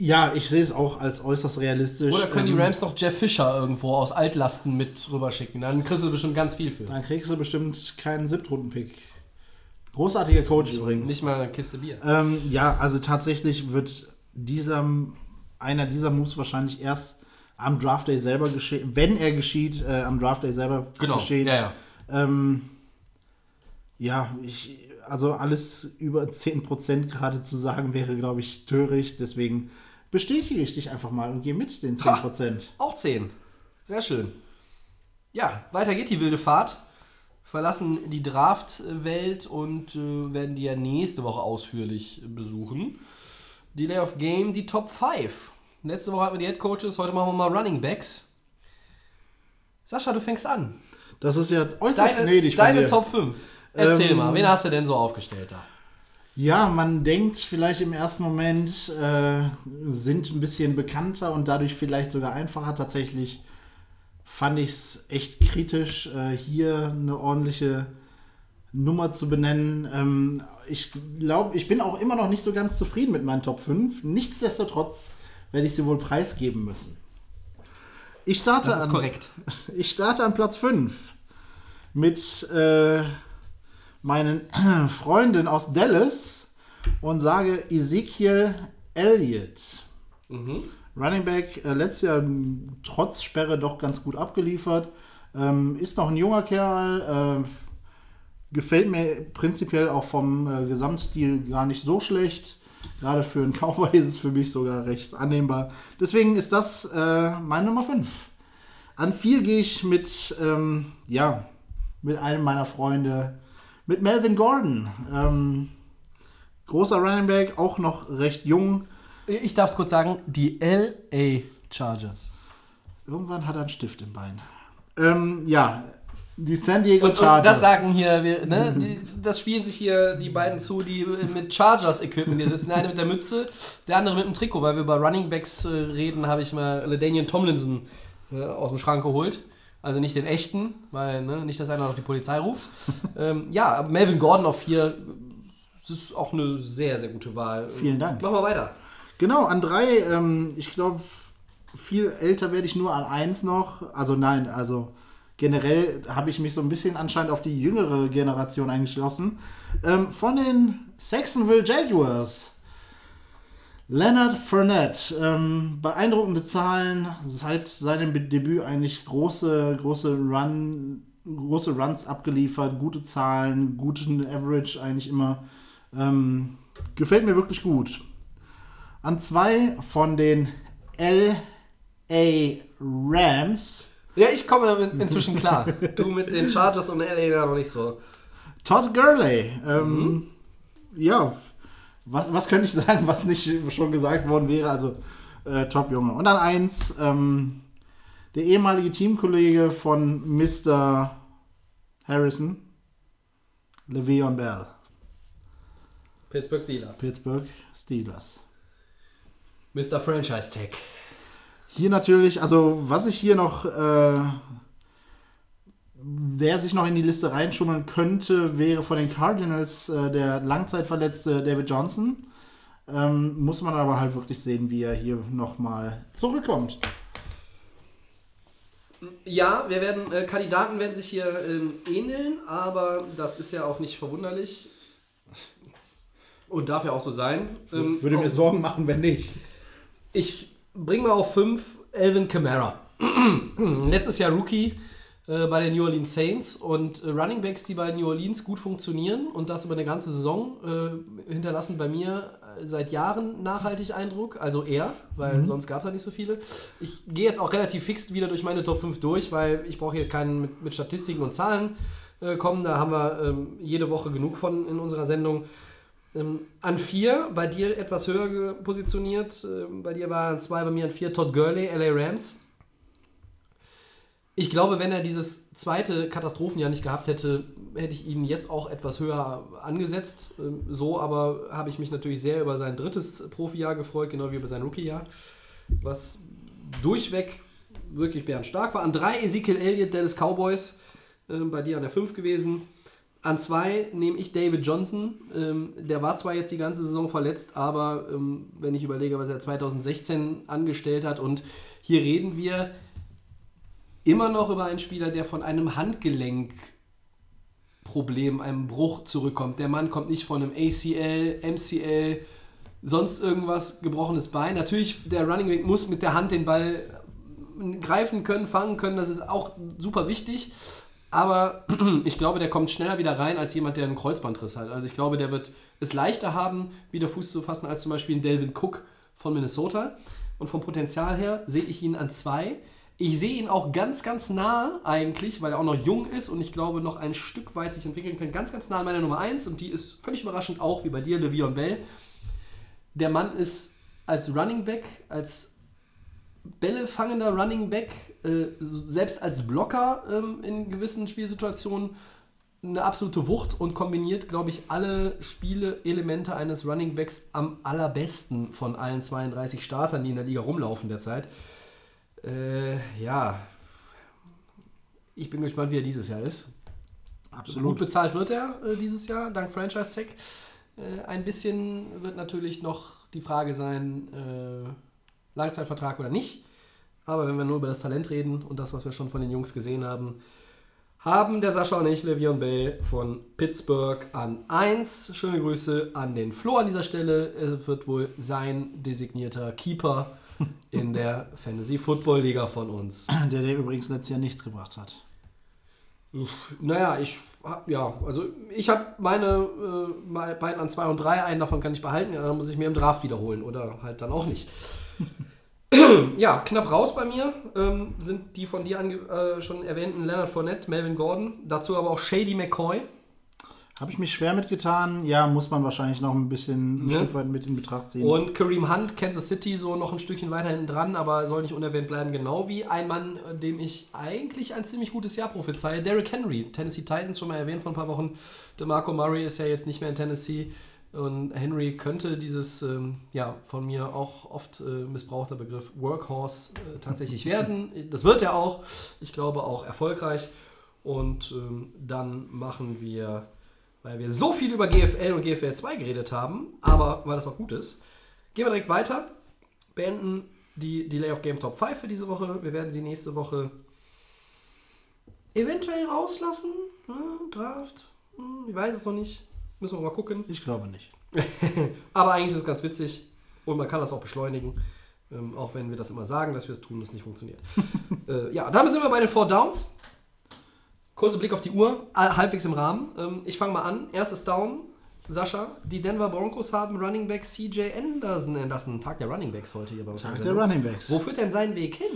Ja, ich sehe es auch als äußerst realistisch. Oder können die Ähm, Rams noch Jeff Fisher irgendwo aus Altlasten mit rüberschicken? Dann kriegst du bestimmt ganz viel für. Dann kriegst du bestimmt keinen Siebtrunden-Pick. Großartiger Coach übrigens. Nicht mal eine Kiste Bier. Ähm, ja, also tatsächlich wird dieser, einer dieser Moves wahrscheinlich erst am Draft Day selber geschehen, wenn er geschieht, äh, am Draft Day selber geschehen. Ja, ja. Ähm, ja, ich, also alles über 10% gerade zu sagen, wäre, glaube ich, töricht. Deswegen bestätige ich dich einfach mal und gehe mit den 10%. Auch 10. Sehr schön. Ja, weiter geht die wilde Fahrt. Verlassen die Draft-Welt und äh, werden die ja nächste Woche ausführlich besuchen. Delay of Game, die Top 5. Letzte Woche hatten wir die Head Coaches, heute machen wir mal Running Backs. Sascha, du fängst an. Das ist ja äußerst Deine, gnädig deine. Top 5. Erzähl Ähm, mal, wen hast du denn so aufgestellt da? Ja, man denkt vielleicht im ersten Moment, äh, sind ein bisschen bekannter und dadurch vielleicht sogar einfacher. Tatsächlich fand ich es echt kritisch, äh, hier eine ordentliche Nummer zu benennen. Ähm, ich glaube, ich bin auch immer noch nicht so ganz zufrieden mit meinen Top 5. Nichtsdestotrotz werde ich sie wohl preisgeben müssen. Ich starte, Das ist an, korrekt. ich starte an Platz 5 mit äh, meinen Freunden aus Dallas und sage Ezekiel Elliott. Running Back, äh, letztes Jahr trotz Sperre doch ganz gut abgeliefert. Ähm, ist noch ein junger Kerl. Äh, gefällt mir prinzipiell auch vom äh, Gesamtstil gar nicht so schlecht. Gerade für einen Cowboy ist es für mich sogar recht annehmbar. Deswegen ist das äh, meine Nummer 5. An 4 gehe ich mit, ähm, ja, mit einem meiner Freunde, mit Melvin Gordon. Ähm, großer Running Back, auch noch recht jung. Ich darf es kurz sagen, die LA Chargers. Irgendwann hat er einen Stift im Bein. Ähm, ja, die San Diego Und, und Chargers. das sagen hier, wir, ne, die, das spielen sich hier die beiden zu, die mit Chargers-Equipment hier sitzen. Der eine mit der Mütze, der andere mit dem Trikot. Weil wir über Running Backs äh, reden, habe ich mal LaDainian Tomlinson äh, aus dem Schrank geholt. Also nicht den echten, weil ne, nicht, dass einer noch die Polizei ruft. ähm, ja, Melvin Gordon auf vier, das ist auch eine sehr, sehr gute Wahl. Vielen Dank. Machen wir weiter. Genau, an drei, ähm, ich glaube, viel älter werde ich nur an eins noch. Also nein, also generell habe ich mich so ein bisschen anscheinend auf die jüngere Generation eingeschlossen. Ähm, von den Saxonville Jaguars. Leonard Fournette, ähm, beeindruckende Zahlen, seit seinem Debüt eigentlich große, große Run, große Runs abgeliefert, gute Zahlen, guten Average eigentlich immer. Ähm, gefällt mir wirklich gut. An zwei von den LA Rams, Ja, ich komme damit inzwischen klar. Du mit den Chargers und LA ja noch nicht so. Todd Gurley. Ähm, Ja, was, was könnte ich sagen, was nicht schon gesagt worden wäre? Also, äh, Top-Junge. Und dann eins, ähm, der ehemalige Teamkollege von Mr. Harrison, Le'Veon Bell, Pittsburgh Steelers. Pittsburgh Steelers. Mr. Franchise Tech. Hier natürlich, also was ich hier noch, äh, wer sich noch in die Liste reinschummeln könnte, wäre von den Cardinals äh, der langzeitverletzte David Johnson. Ähm, muss man aber halt wirklich sehen, wie er hier nochmal zurückkommt. Ja, wir werden, äh, Kandidaten werden sich hier ähm, ähneln, aber das ist ja auch nicht verwunderlich. Und darf ja auch so sein. Ähm, Würde mir auf- Sorgen machen, wenn nicht. Ich bringe mal auf 5 Elvin Kamara. Letztes Jahr Rookie äh, bei den New Orleans Saints und äh, Running Backs, die bei New Orleans gut funktionieren und das über eine ganze Saison, äh, hinterlassen bei mir äh, seit Jahren nachhaltig Eindruck. Also er, weil sonst gab es ja nicht so viele. Ich gehe jetzt auch relativ fix wieder durch meine Top 5 durch, weil ich brauche hier keinen mit, mit Statistiken und Zahlen äh, kommen. Da haben wir ähm, jede Woche genug von in unserer Sendung. Ähm, an 4, bei dir etwas höher positioniert. Ähm, bei dir war an 2, bei mir an 4 Todd Gurley, LA Rams. Ich glaube, wenn er dieses zweite Katastrophenjahr nicht gehabt hätte, hätte ich ihn jetzt auch etwas höher angesetzt. Ähm, So aber habe ich mich natürlich sehr über sein drittes Profijahr gefreut, genau wie über sein Rookiejahr, was durchweg wirklich bärenstark war. An 3 Ezekiel Elliott, Dallas Cowboys, ähm, bei dir an der 5 gewesen. An zwei nehme ich David Johnson. Ähm, der war zwar jetzt die ganze Saison verletzt, aber wenn ich überlege, was er 2016 angestellt hat, und hier reden wir immer noch über einen Spieler, der von einem Handgelenkproblem, einem Bruch zurückkommt. Der Mann kommt nicht von einem ACL, MCL, sonst irgendwas gebrochenes Bein. Natürlich, der Running Back muss mit der Hand den Ball greifen können, fangen können. Das ist auch super wichtig. Aber ich glaube, der kommt schneller wieder rein als jemand, der einen Kreuzbandriss hat. Also ich glaube, der wird es leichter haben, wieder Fuß zu fassen, als zum Beispiel ein Delvin Cook von Minnesota. Und vom Potenzial her sehe ich ihn an zwei. Ich sehe ihn auch ganz, ganz nah eigentlich, weil er auch noch jung ist und ich glaube, noch ein Stück weit sich entwickeln kann. Ganz, ganz nah an meiner Nummer eins und die ist völlig überraschend auch, wie bei dir, Le'Veon Bell. Der Mann ist als Running Back, als bällefangender Running Back, äh, selbst als Blocker ähm, in gewissen Spielsituationen eine absolute Wucht und kombiniert, glaube ich, alle Spiele-Elemente eines Running Backs am allerbesten von allen 32 Startern, die in der Liga rumlaufen derzeit. Äh, ja, ich bin gespannt, wie er dieses Jahr ist. Gut Absolut. bezahlt wird er äh, dieses Jahr, dank Franchise Tech. Äh, ein bisschen wird natürlich noch die Frage sein, äh, Langzeitvertrag oder nicht. Aber wenn wir nur über das Talent reden und das, was wir schon von den Jungs gesehen haben, haben der Sascha und ich Le'Veon Bell von Pittsburgh an 1. Schöne Grüße an den Flo an dieser Stelle. Er wird wohl sein designierter Keeper in der Fantasy Football Liga von uns. Der, der übrigens letztes Jahr nichts gebracht hat. Naja, ich hab, ja, also ich habe meine äh, beiden an 2 und 3, einen davon kann ich behalten, ja, dann muss ich mir im Draft wiederholen oder halt dann auch nicht. ja, knapp raus bei mir ähm, sind die von dir äh, schon erwähnten Leonard Fournette, Melvin Gordon, dazu aber auch Shady McCoy. Habe ich mich schwer mitgetan. Ja, muss man wahrscheinlich noch ein bisschen ein Ne? Stück weit mit in Betracht ziehen. Und Kareem Hunt, Kansas City, so noch ein Stückchen weiter hinten dran, aber soll nicht unerwähnt bleiben, genau wie ein Mann, dem ich eigentlich ein ziemlich gutes Jahr prophezeie, Derrick Henry, Tennessee Titans, schon mal erwähnt vor ein paar Wochen. DeMarco Murray ist ja jetzt nicht mehr in Tennessee und Henry könnte dieses, ähm, ja, von mir auch oft äh, missbrauchter Begriff Workhorse äh, tatsächlich werden. Das wird er auch, ich glaube auch erfolgreich. Und ähm, dann machen wir weil wir so viel über GFL und GFL 2 geredet haben, aber weil das auch gut ist, gehen wir direkt weiter, beenden die Delay of Game Top 5 für diese Woche. Wir werden sie nächste Woche eventuell rauslassen. Ne? Draft, hm, ich weiß es noch nicht. Müssen wir mal gucken. ich glaube nicht. Aber eigentlich ist es ganz witzig und man kann das auch beschleunigen. Ähm, auch wenn wir das immer sagen, dass wir es tun, das nicht funktioniert. äh, ja, damit sind wir bei den Four Downs. Kurzer Blick auf die Uhr, all- halbwegs im Rahmen. Ähm, ich fange mal an. Erstes Down. Sascha, die Denver Broncos haben Running Back CJ Anderson entlassen. Tag der Running Backs heute hier bei uns. Tag der. Running Backs. Wo führt denn sein Weg hin?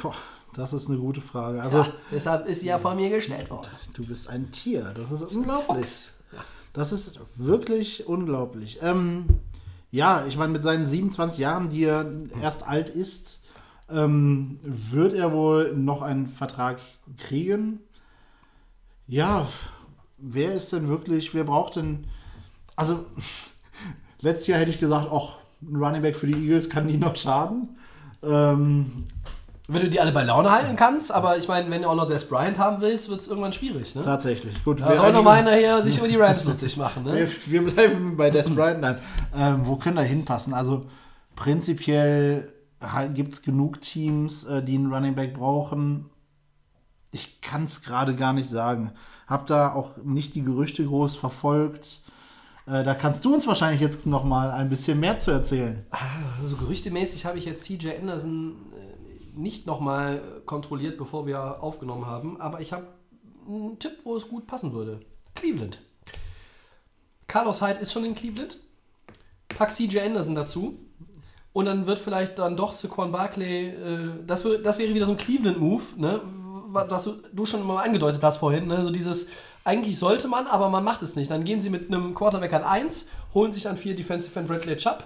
Boah, das ist eine gute Frage. Also, Ja, deshalb ist sie ja von mir gestellt worden. du bist ein Tier. Das ist unglaublich. Das ist wirklich unglaublich. Ähm, ja, ich meine, mit seinen 27 Jahren, die er erst alt ist, ähm, wird er wohl noch einen Vertrag kriegen. Ja, wer ist denn wirklich, wer braucht denn, also letztes Jahr hätte ich gesagt, ach, ein Running Back für die Eagles kann nie noch schaden. Ähm, Wenn du die alle bei Laune halten kannst, aber ich meine, wenn du auch noch Des Bryant haben willst, wird es irgendwann schwierig. Ne? tatsächlich. Gut, Da soll noch mal einer hier sich über die Rams lustig machen. Ne? Wir, wir bleiben bei Des Bryant. Nein, ähm, wo können da hinpassen? Also prinzipiell gibt es genug Teams, äh, die einen Running Back brauchen. Ich kann es gerade gar nicht sagen. Hab da auch nicht die Gerüchte groß verfolgt. Äh, da kannst du uns wahrscheinlich jetzt noch mal ein bisschen mehr zu erzählen. Also gerüchtemäßig habe ich jetzt CJ Anderson äh, nicht nochmal kontrolliert, bevor wir aufgenommen haben, aber ich habe einen Tipp, wo es gut passen würde. Cleveland. Carlos Hyde ist schon in Cleveland. Pack CJ Anderson dazu. Und dann wird vielleicht dann doch Saquon Barkley, äh, das, das wäre wieder so ein Cleveland-Move, ne? Was du, schon mal angedeutet hast vorhin. Ne? So dieses, eigentlich sollte man, aber man macht es nicht. Dann gehen sie mit einem Quarterback an 1, holen sich dann vier Defensive End Bradley Chubb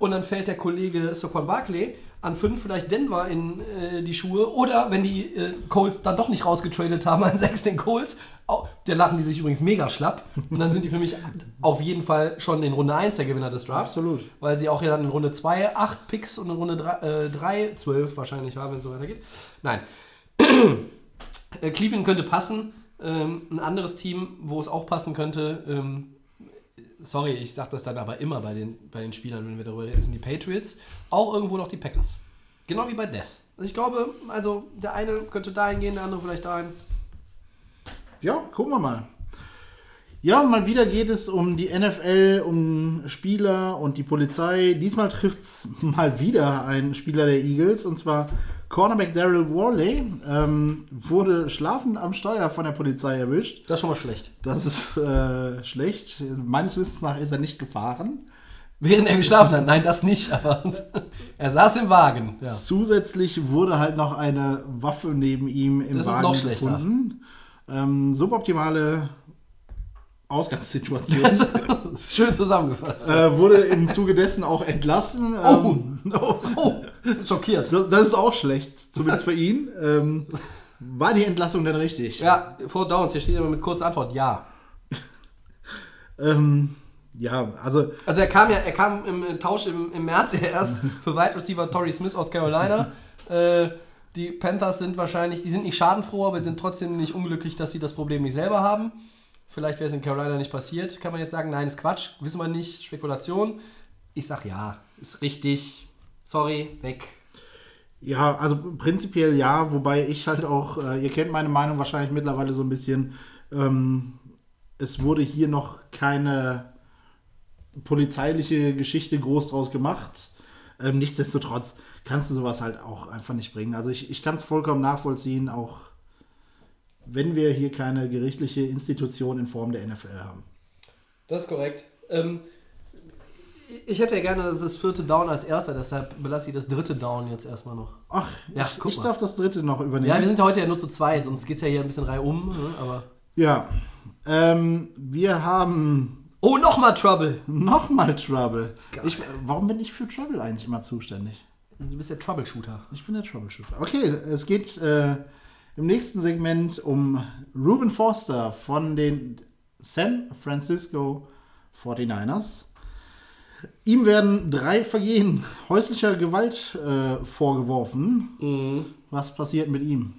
und dann fällt der Kollege Saquon Barkley an 5 vielleicht Denver in äh, die Schuhe. Oder wenn die äh, Colts dann doch nicht rausgetradet haben an 6 den Colts, au, der lachen die sich übrigens mega schlapp. Und dann sind die für mich auf jeden Fall schon in Runde 1 der Gewinner des Drafts. Absolut. Weil sie auch ja dann in Runde 2 8 Picks und in Runde 3, äh, 3 12 wahrscheinlich haben, wenn es so weitergeht. Nein. Äh, Cleveland könnte passen. Ähm, ein anderes Team, wo es auch passen könnte, ähm, sorry, ich sage das dann aber immer bei den, bei den Spielern, wenn wir darüber reden, sind die Patriots. Auch irgendwo noch die Packers. Genau wie bei Des. Also ich glaube, also der eine könnte dahin gehen, der andere vielleicht dahin. Ja, gucken wir mal. Ja, mal wieder geht es um die NFL, um Spieler und die Polizei. Diesmal trifft es mal wieder einen Spieler der Eagles, und zwar Cornerback Daryl Worley. Ähm, wurde schlafend am Steuer von der Polizei erwischt. Das ist schon mal schlecht. Das ist äh, schlecht. Meines Wissens nach ist er nicht gefahren. Während er geschlafen hat. Nein, das nicht, aber er saß im Wagen. Ja. Zusätzlich wurde halt noch eine Waffe neben ihm im Das ist Wagen noch schlechter. gefunden. Ähm, suboptimale Ausgangssituation. Also, schön zusammengefasst. äh, wurde im Zuge dessen auch entlassen. Ähm, oh. oh, schockiert. das, das ist auch schlecht, zumindest für ihn. Ähm, war die Entlassung denn richtig? Ja, Four Downs, hier steht immer mit kurzer Antwort ja. Ähm, ja, also Also er kam ja, er kam im äh, Tausch im, im März ja erst für Wide Receiver Torrey Smith aus Carolina. äh, die Panthers sind wahrscheinlich, die sind nicht schadenfroh, aber sind trotzdem nicht unglücklich, dass sie das Problem nicht selber haben. Vielleicht wäre es in Carolina nicht passiert. Kann man jetzt sagen, nein, ist Quatsch, wissen wir nicht, Spekulation. Ich sag ja, ist richtig. Sorry, weg. Ja, also prinzipiell ja, wobei ich halt auch, äh, ihr kennt meine Meinung wahrscheinlich mittlerweile so ein bisschen, ähm, es wurde hier noch keine polizeiliche Geschichte groß draus gemacht. Ähm, nichtsdestotrotz kannst du sowas halt auch einfach nicht bringen. Also ich, ich kann es vollkommen nachvollziehen, auch wenn wir hier keine gerichtliche Institution in Form der NFL haben. Das ist korrekt. Ähm, ich hätte ja gerne das vierte Down als erster, deshalb belasse ich das dritte Down jetzt erstmal noch. Ach, Ja, ich, ich darf das dritte noch übernehmen. Ja, wir sind heute ja nur zu zweit, sonst geht es ja hier ein bisschen reihum. Ne? Aber Ja. Ähm, wir haben oh, nochmal Trouble. nochmal Trouble. Ich, warum bin ich für Trouble eigentlich immer zuständig? Du bist der Troubleshooter. Ich bin der Troubleshooter. Okay, es geht äh, im nächsten Segment um Ruben Foster von den San Francisco 49ers. Ihm werden drei Vergehen häuslicher Gewalt äh, vorgeworfen. Was passiert mit ihm?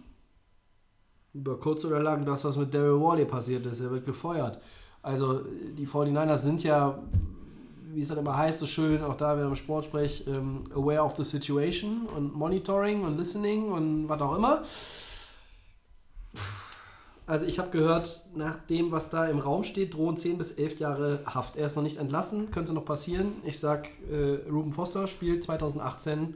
Über kurz oder lang das, was mit Daryl Worley passiert ist. Er wird gefeuert. Also die 49ers sind ja, wie es dann immer heißt, so schön, auch da wieder im Sportsprech, ähm, aware of the situation und monitoring und listening und was auch immer. Also ich habe gehört, nach dem, was da im Raum steht, drohen 10 bis 11 Jahre Haft. Er ist noch nicht entlassen, könnte noch passieren. Ich sag, äh, Ruben Foster spielt 2018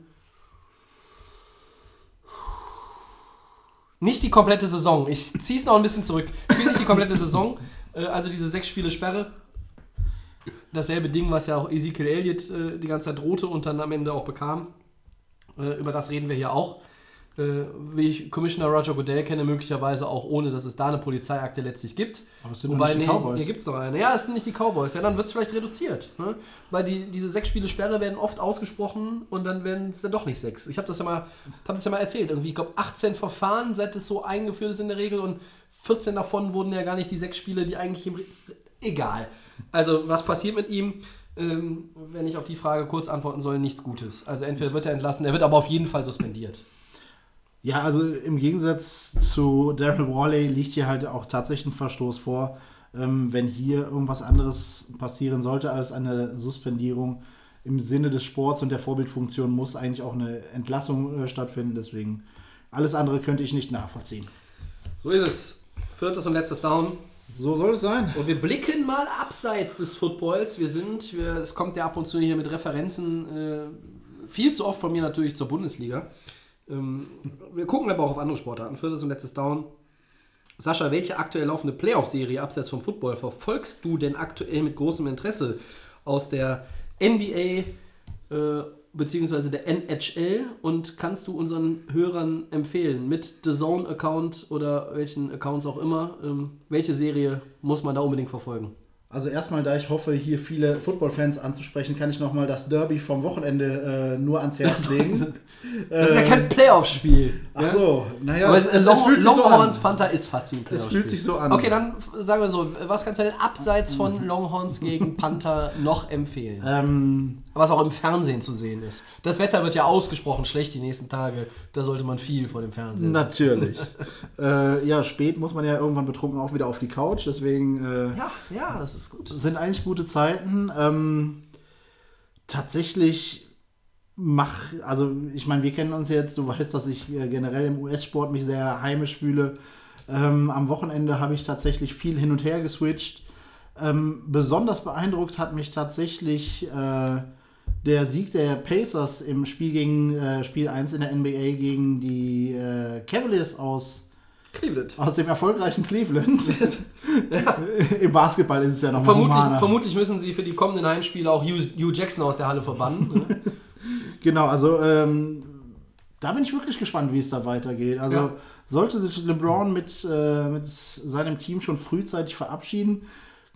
Nicht die komplette Saison. Ich ziehe es noch ein bisschen zurück. Spielt nicht die komplette Saison. Äh, also diese sechs Spiele Sperre. Dasselbe Ding, was ja auch Ezekiel Elliott äh, die ganze Zeit drohte und dann am Ende auch bekam. Äh, über das reden wir hier auch. Äh, wie ich Commissioner Roger Goodell kenne, möglicherweise auch ohne, dass es da eine Polizeiakte letztlich gibt. Aber es sind Wobei, nicht die nee, Cowboys. hier gibt es noch eine. Ja, es sind nicht die Cowboys. Ja, dann wird es vielleicht reduziert. Ne? Weil die, diese sechs Spiele Sperre werden oft ausgesprochen und dann werden es dann doch nicht sechs. Ich habe das, ja mal- hab das ja mal erzählt. Irgendwie, ich glaube, 18 Verfahren, seit es so eingeführt ist in der Regel und 14 davon wurden ja gar nicht die sechs Spiele, die eigentlich im. Re Egal. Also, was passiert mit ihm? Ähm, wenn ich auf die Frage kurz antworten soll, nichts Gutes. Also, entweder wird er entlassen, er wird aber auf jeden Fall suspendiert. Ja, also im Gegensatz zu Daryl Worley liegt hier halt auch tatsächlich ein Verstoß vor. Ähm, wenn hier irgendwas anderes passieren sollte als eine Suspendierung im Sinne des Sports und der Vorbildfunktion, muss eigentlich auch eine Entlassung äh, stattfinden. Deswegen alles andere könnte ich nicht nachvollziehen. So ist es. Viertes und letztes Down. So soll es sein. Und wir blicken mal abseits des Footballs. Wir sind, wir, es kommt ja ab und zu hier mit Referenzen, äh, viel zu oft von mir natürlich zur Bundesliga. Ähm, wir gucken aber auch auf andere Sportarten. Viertes und letztes Down. Sascha, welche aktuell laufende Playoff-Serie abseits vom Football verfolgst du denn aktuell mit großem Interesse aus der NBA äh, beziehungsweise der NHL und kannst du unseren Hörern empfehlen mit The Zone-Account oder welchen Accounts auch immer, ähm, welche Serie muss man da unbedingt verfolgen? Also erstmal, da ich hoffe, hier viele Football-Fans anzusprechen, kann ich nochmal das Derby vom Wochenende äh, nur ans Herz legen. Das ist ja kein Playoff-Spiel. Ach ja? so, naja, Aber es, es, Long, fühlt sich so Longhorns an. Panther ist fast wie ein Playoff-Spiel. fühlt sich so an. Okay, dann sagen wir so, was kannst du denn abseits von Longhorns gegen Panther noch empfehlen? Ähm, Was auch im Fernsehen zu sehen ist. Das Wetter wird ja ausgesprochen schlecht die nächsten Tage. Da sollte man viel vor dem Fernsehen. Natürlich. äh, ja, spät muss man ja irgendwann betrunken auch wieder auf die Couch, deswegen äh, Ja, ja, das ist gut. sind eigentlich gute Zeiten. Ähm, tatsächlich mach, also ich meine, wir kennen uns jetzt, du weißt, dass ich äh, generell im US-Sport mich sehr heimisch fühle. Ähm, am Wochenende habe ich tatsächlich viel hin und her geswitcht. Ähm, besonders beeindruckt hat mich tatsächlich äh, der Sieg der Pacers im Spiel gegen äh, Spiel 1 in der NBA gegen die äh, Cavaliers aus Cleveland. aus dem erfolgreichen Cleveland. Im Basketball ist es ja noch Vermutlich, humaner. vermutlich müssen sie für die kommenden Heimspiele auch Hugh, Hugh Jackson aus der Halle verbannen. ne? Genau, also ähm, da bin ich wirklich gespannt, wie es da weitergeht. Also Ja. sollte sich LeBron mit, äh, mit seinem Team schon frühzeitig verabschieden.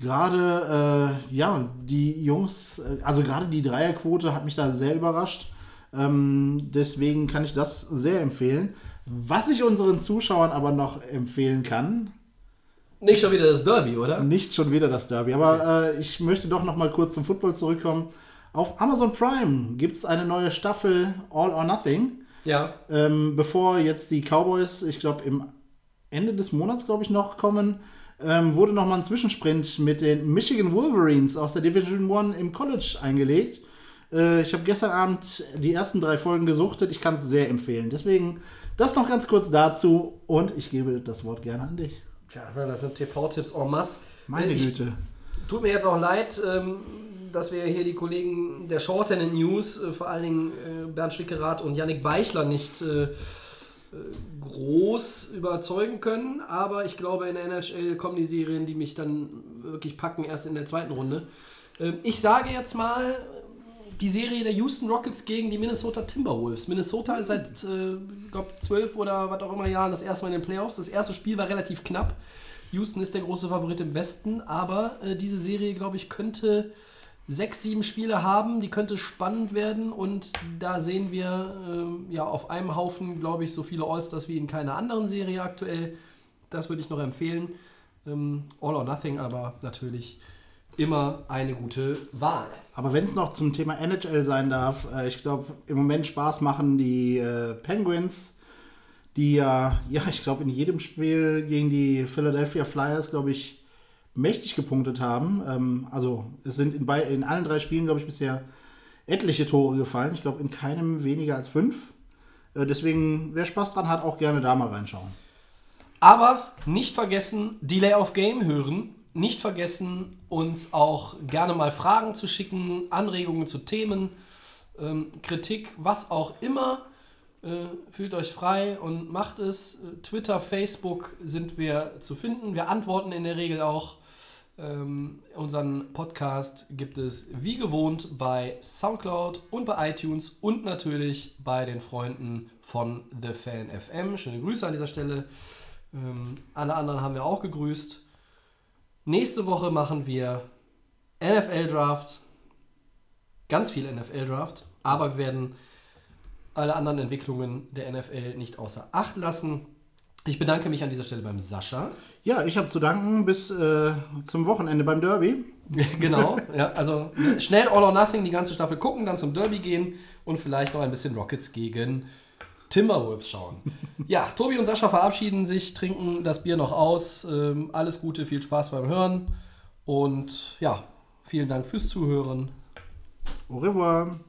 Gerade, äh, ja, die Jungs, äh, also gerade die Dreierquote hat mich da sehr überrascht. Ähm, deswegen kann ich das sehr empfehlen. Was ich unseren Zuschauern aber noch empfehlen kann, Nicht schon wieder das Derby, oder? Nicht schon wieder das Derby, aber äh, ich möchte doch noch mal kurz zum Football zurückkommen. Auf Amazon Prime gibt es eine neue Staffel All or Nothing. Ja. Ähm, bevor jetzt die Cowboys, ich glaube, im Ende des Monats, glaube ich, noch kommen, ähm, wurde noch mal ein Zwischensprint mit den Michigan Wolverines aus der Division One im College eingelegt. Äh, ich habe gestern Abend die ersten drei Folgen gesuchtet. Ich kann es sehr empfehlen. Deswegen das noch ganz kurz dazu und ich gebe das Wort gerne an dich. Tja, das sind TV-Tipps en masse. Meine ich, Güte. Tut mir jetzt auch leid, ähm, dass wir hier die Kollegen der Shorthand News, äh, vor allen Dingen äh, Bernd Schwickerath und Yannick Beichler, nicht äh, groß überzeugen können. Aber ich glaube, in der NHL kommen die Serien, die mich dann wirklich packen, erst in der zweiten Runde. Ähm, ich sage jetzt mal, die Serie der Houston Rockets gegen die Minnesota Timberwolves. Minnesota ist seit, äh, glaube zwölf oder was auch immer Jahren das erste Mal in den Playoffs. Das erste Spiel war relativ knapp. Houston ist der große Favorit im Westen, aber äh, diese Serie, glaube ich, könnte sechs, sieben Spiele haben, die könnte spannend werden und da sehen wir äh, ja auf einem Haufen, glaube ich, so viele All-Stars wie in keiner anderen Serie aktuell. Das würde ich noch empfehlen. Ähm, All or Nothing, aber natürlich immer eine gute Wahl. Aber wenn es noch zum Thema NHL sein darf, äh, ich glaube, im Moment Spaß machen die äh, Penguins, die ja, ja, ich glaube, in jedem Spiel gegen die Philadelphia Flyers, glaube ich, mächtig gepunktet haben. Ähm, also es sind in, bei, in allen drei Spielen, glaube ich, bisher etliche Tore gefallen. Ich glaube, in keinem weniger als fünf. Äh, deswegen, wer Spaß dran hat, auch gerne da mal reinschauen. Aber nicht vergessen, Delay of Game hören. Nicht vergessen, uns auch gerne mal Fragen zu schicken, Anregungen zu Themen, ähm, Kritik, was auch immer. Äh, fühlt euch frei und macht es. Äh, Twitter, Facebook sind wir zu finden. Wir antworten in der Regel auch. Ähm, unseren Podcast gibt es wie gewohnt bei Soundcloud und bei iTunes und natürlich bei den Freunden von The Fan FM. Schöne Grüße an dieser Stelle. Ähm, alle anderen haben wir auch gegrüßt. Nächste Woche machen wir NFL Draft. Ganz viel NFL Draft. Aber wir werden alle anderen Entwicklungen der NFL nicht außer Acht lassen. Ich bedanke mich an dieser Stelle beim Sascha. Ja, ich habe zu danken bis äh, zum Wochenende beim Derby. genau, ja, also ne, schnell All or Nothing die ganze Staffel gucken, dann zum Derby gehen und vielleicht noch ein bisschen Rockets gegen Timberwolves schauen. Ja, Tobi und Sascha verabschieden sich, trinken das Bier noch aus. Ähm, alles Gute, viel Spaß beim Hören und ja, vielen Dank fürs Zuhören. Au revoir.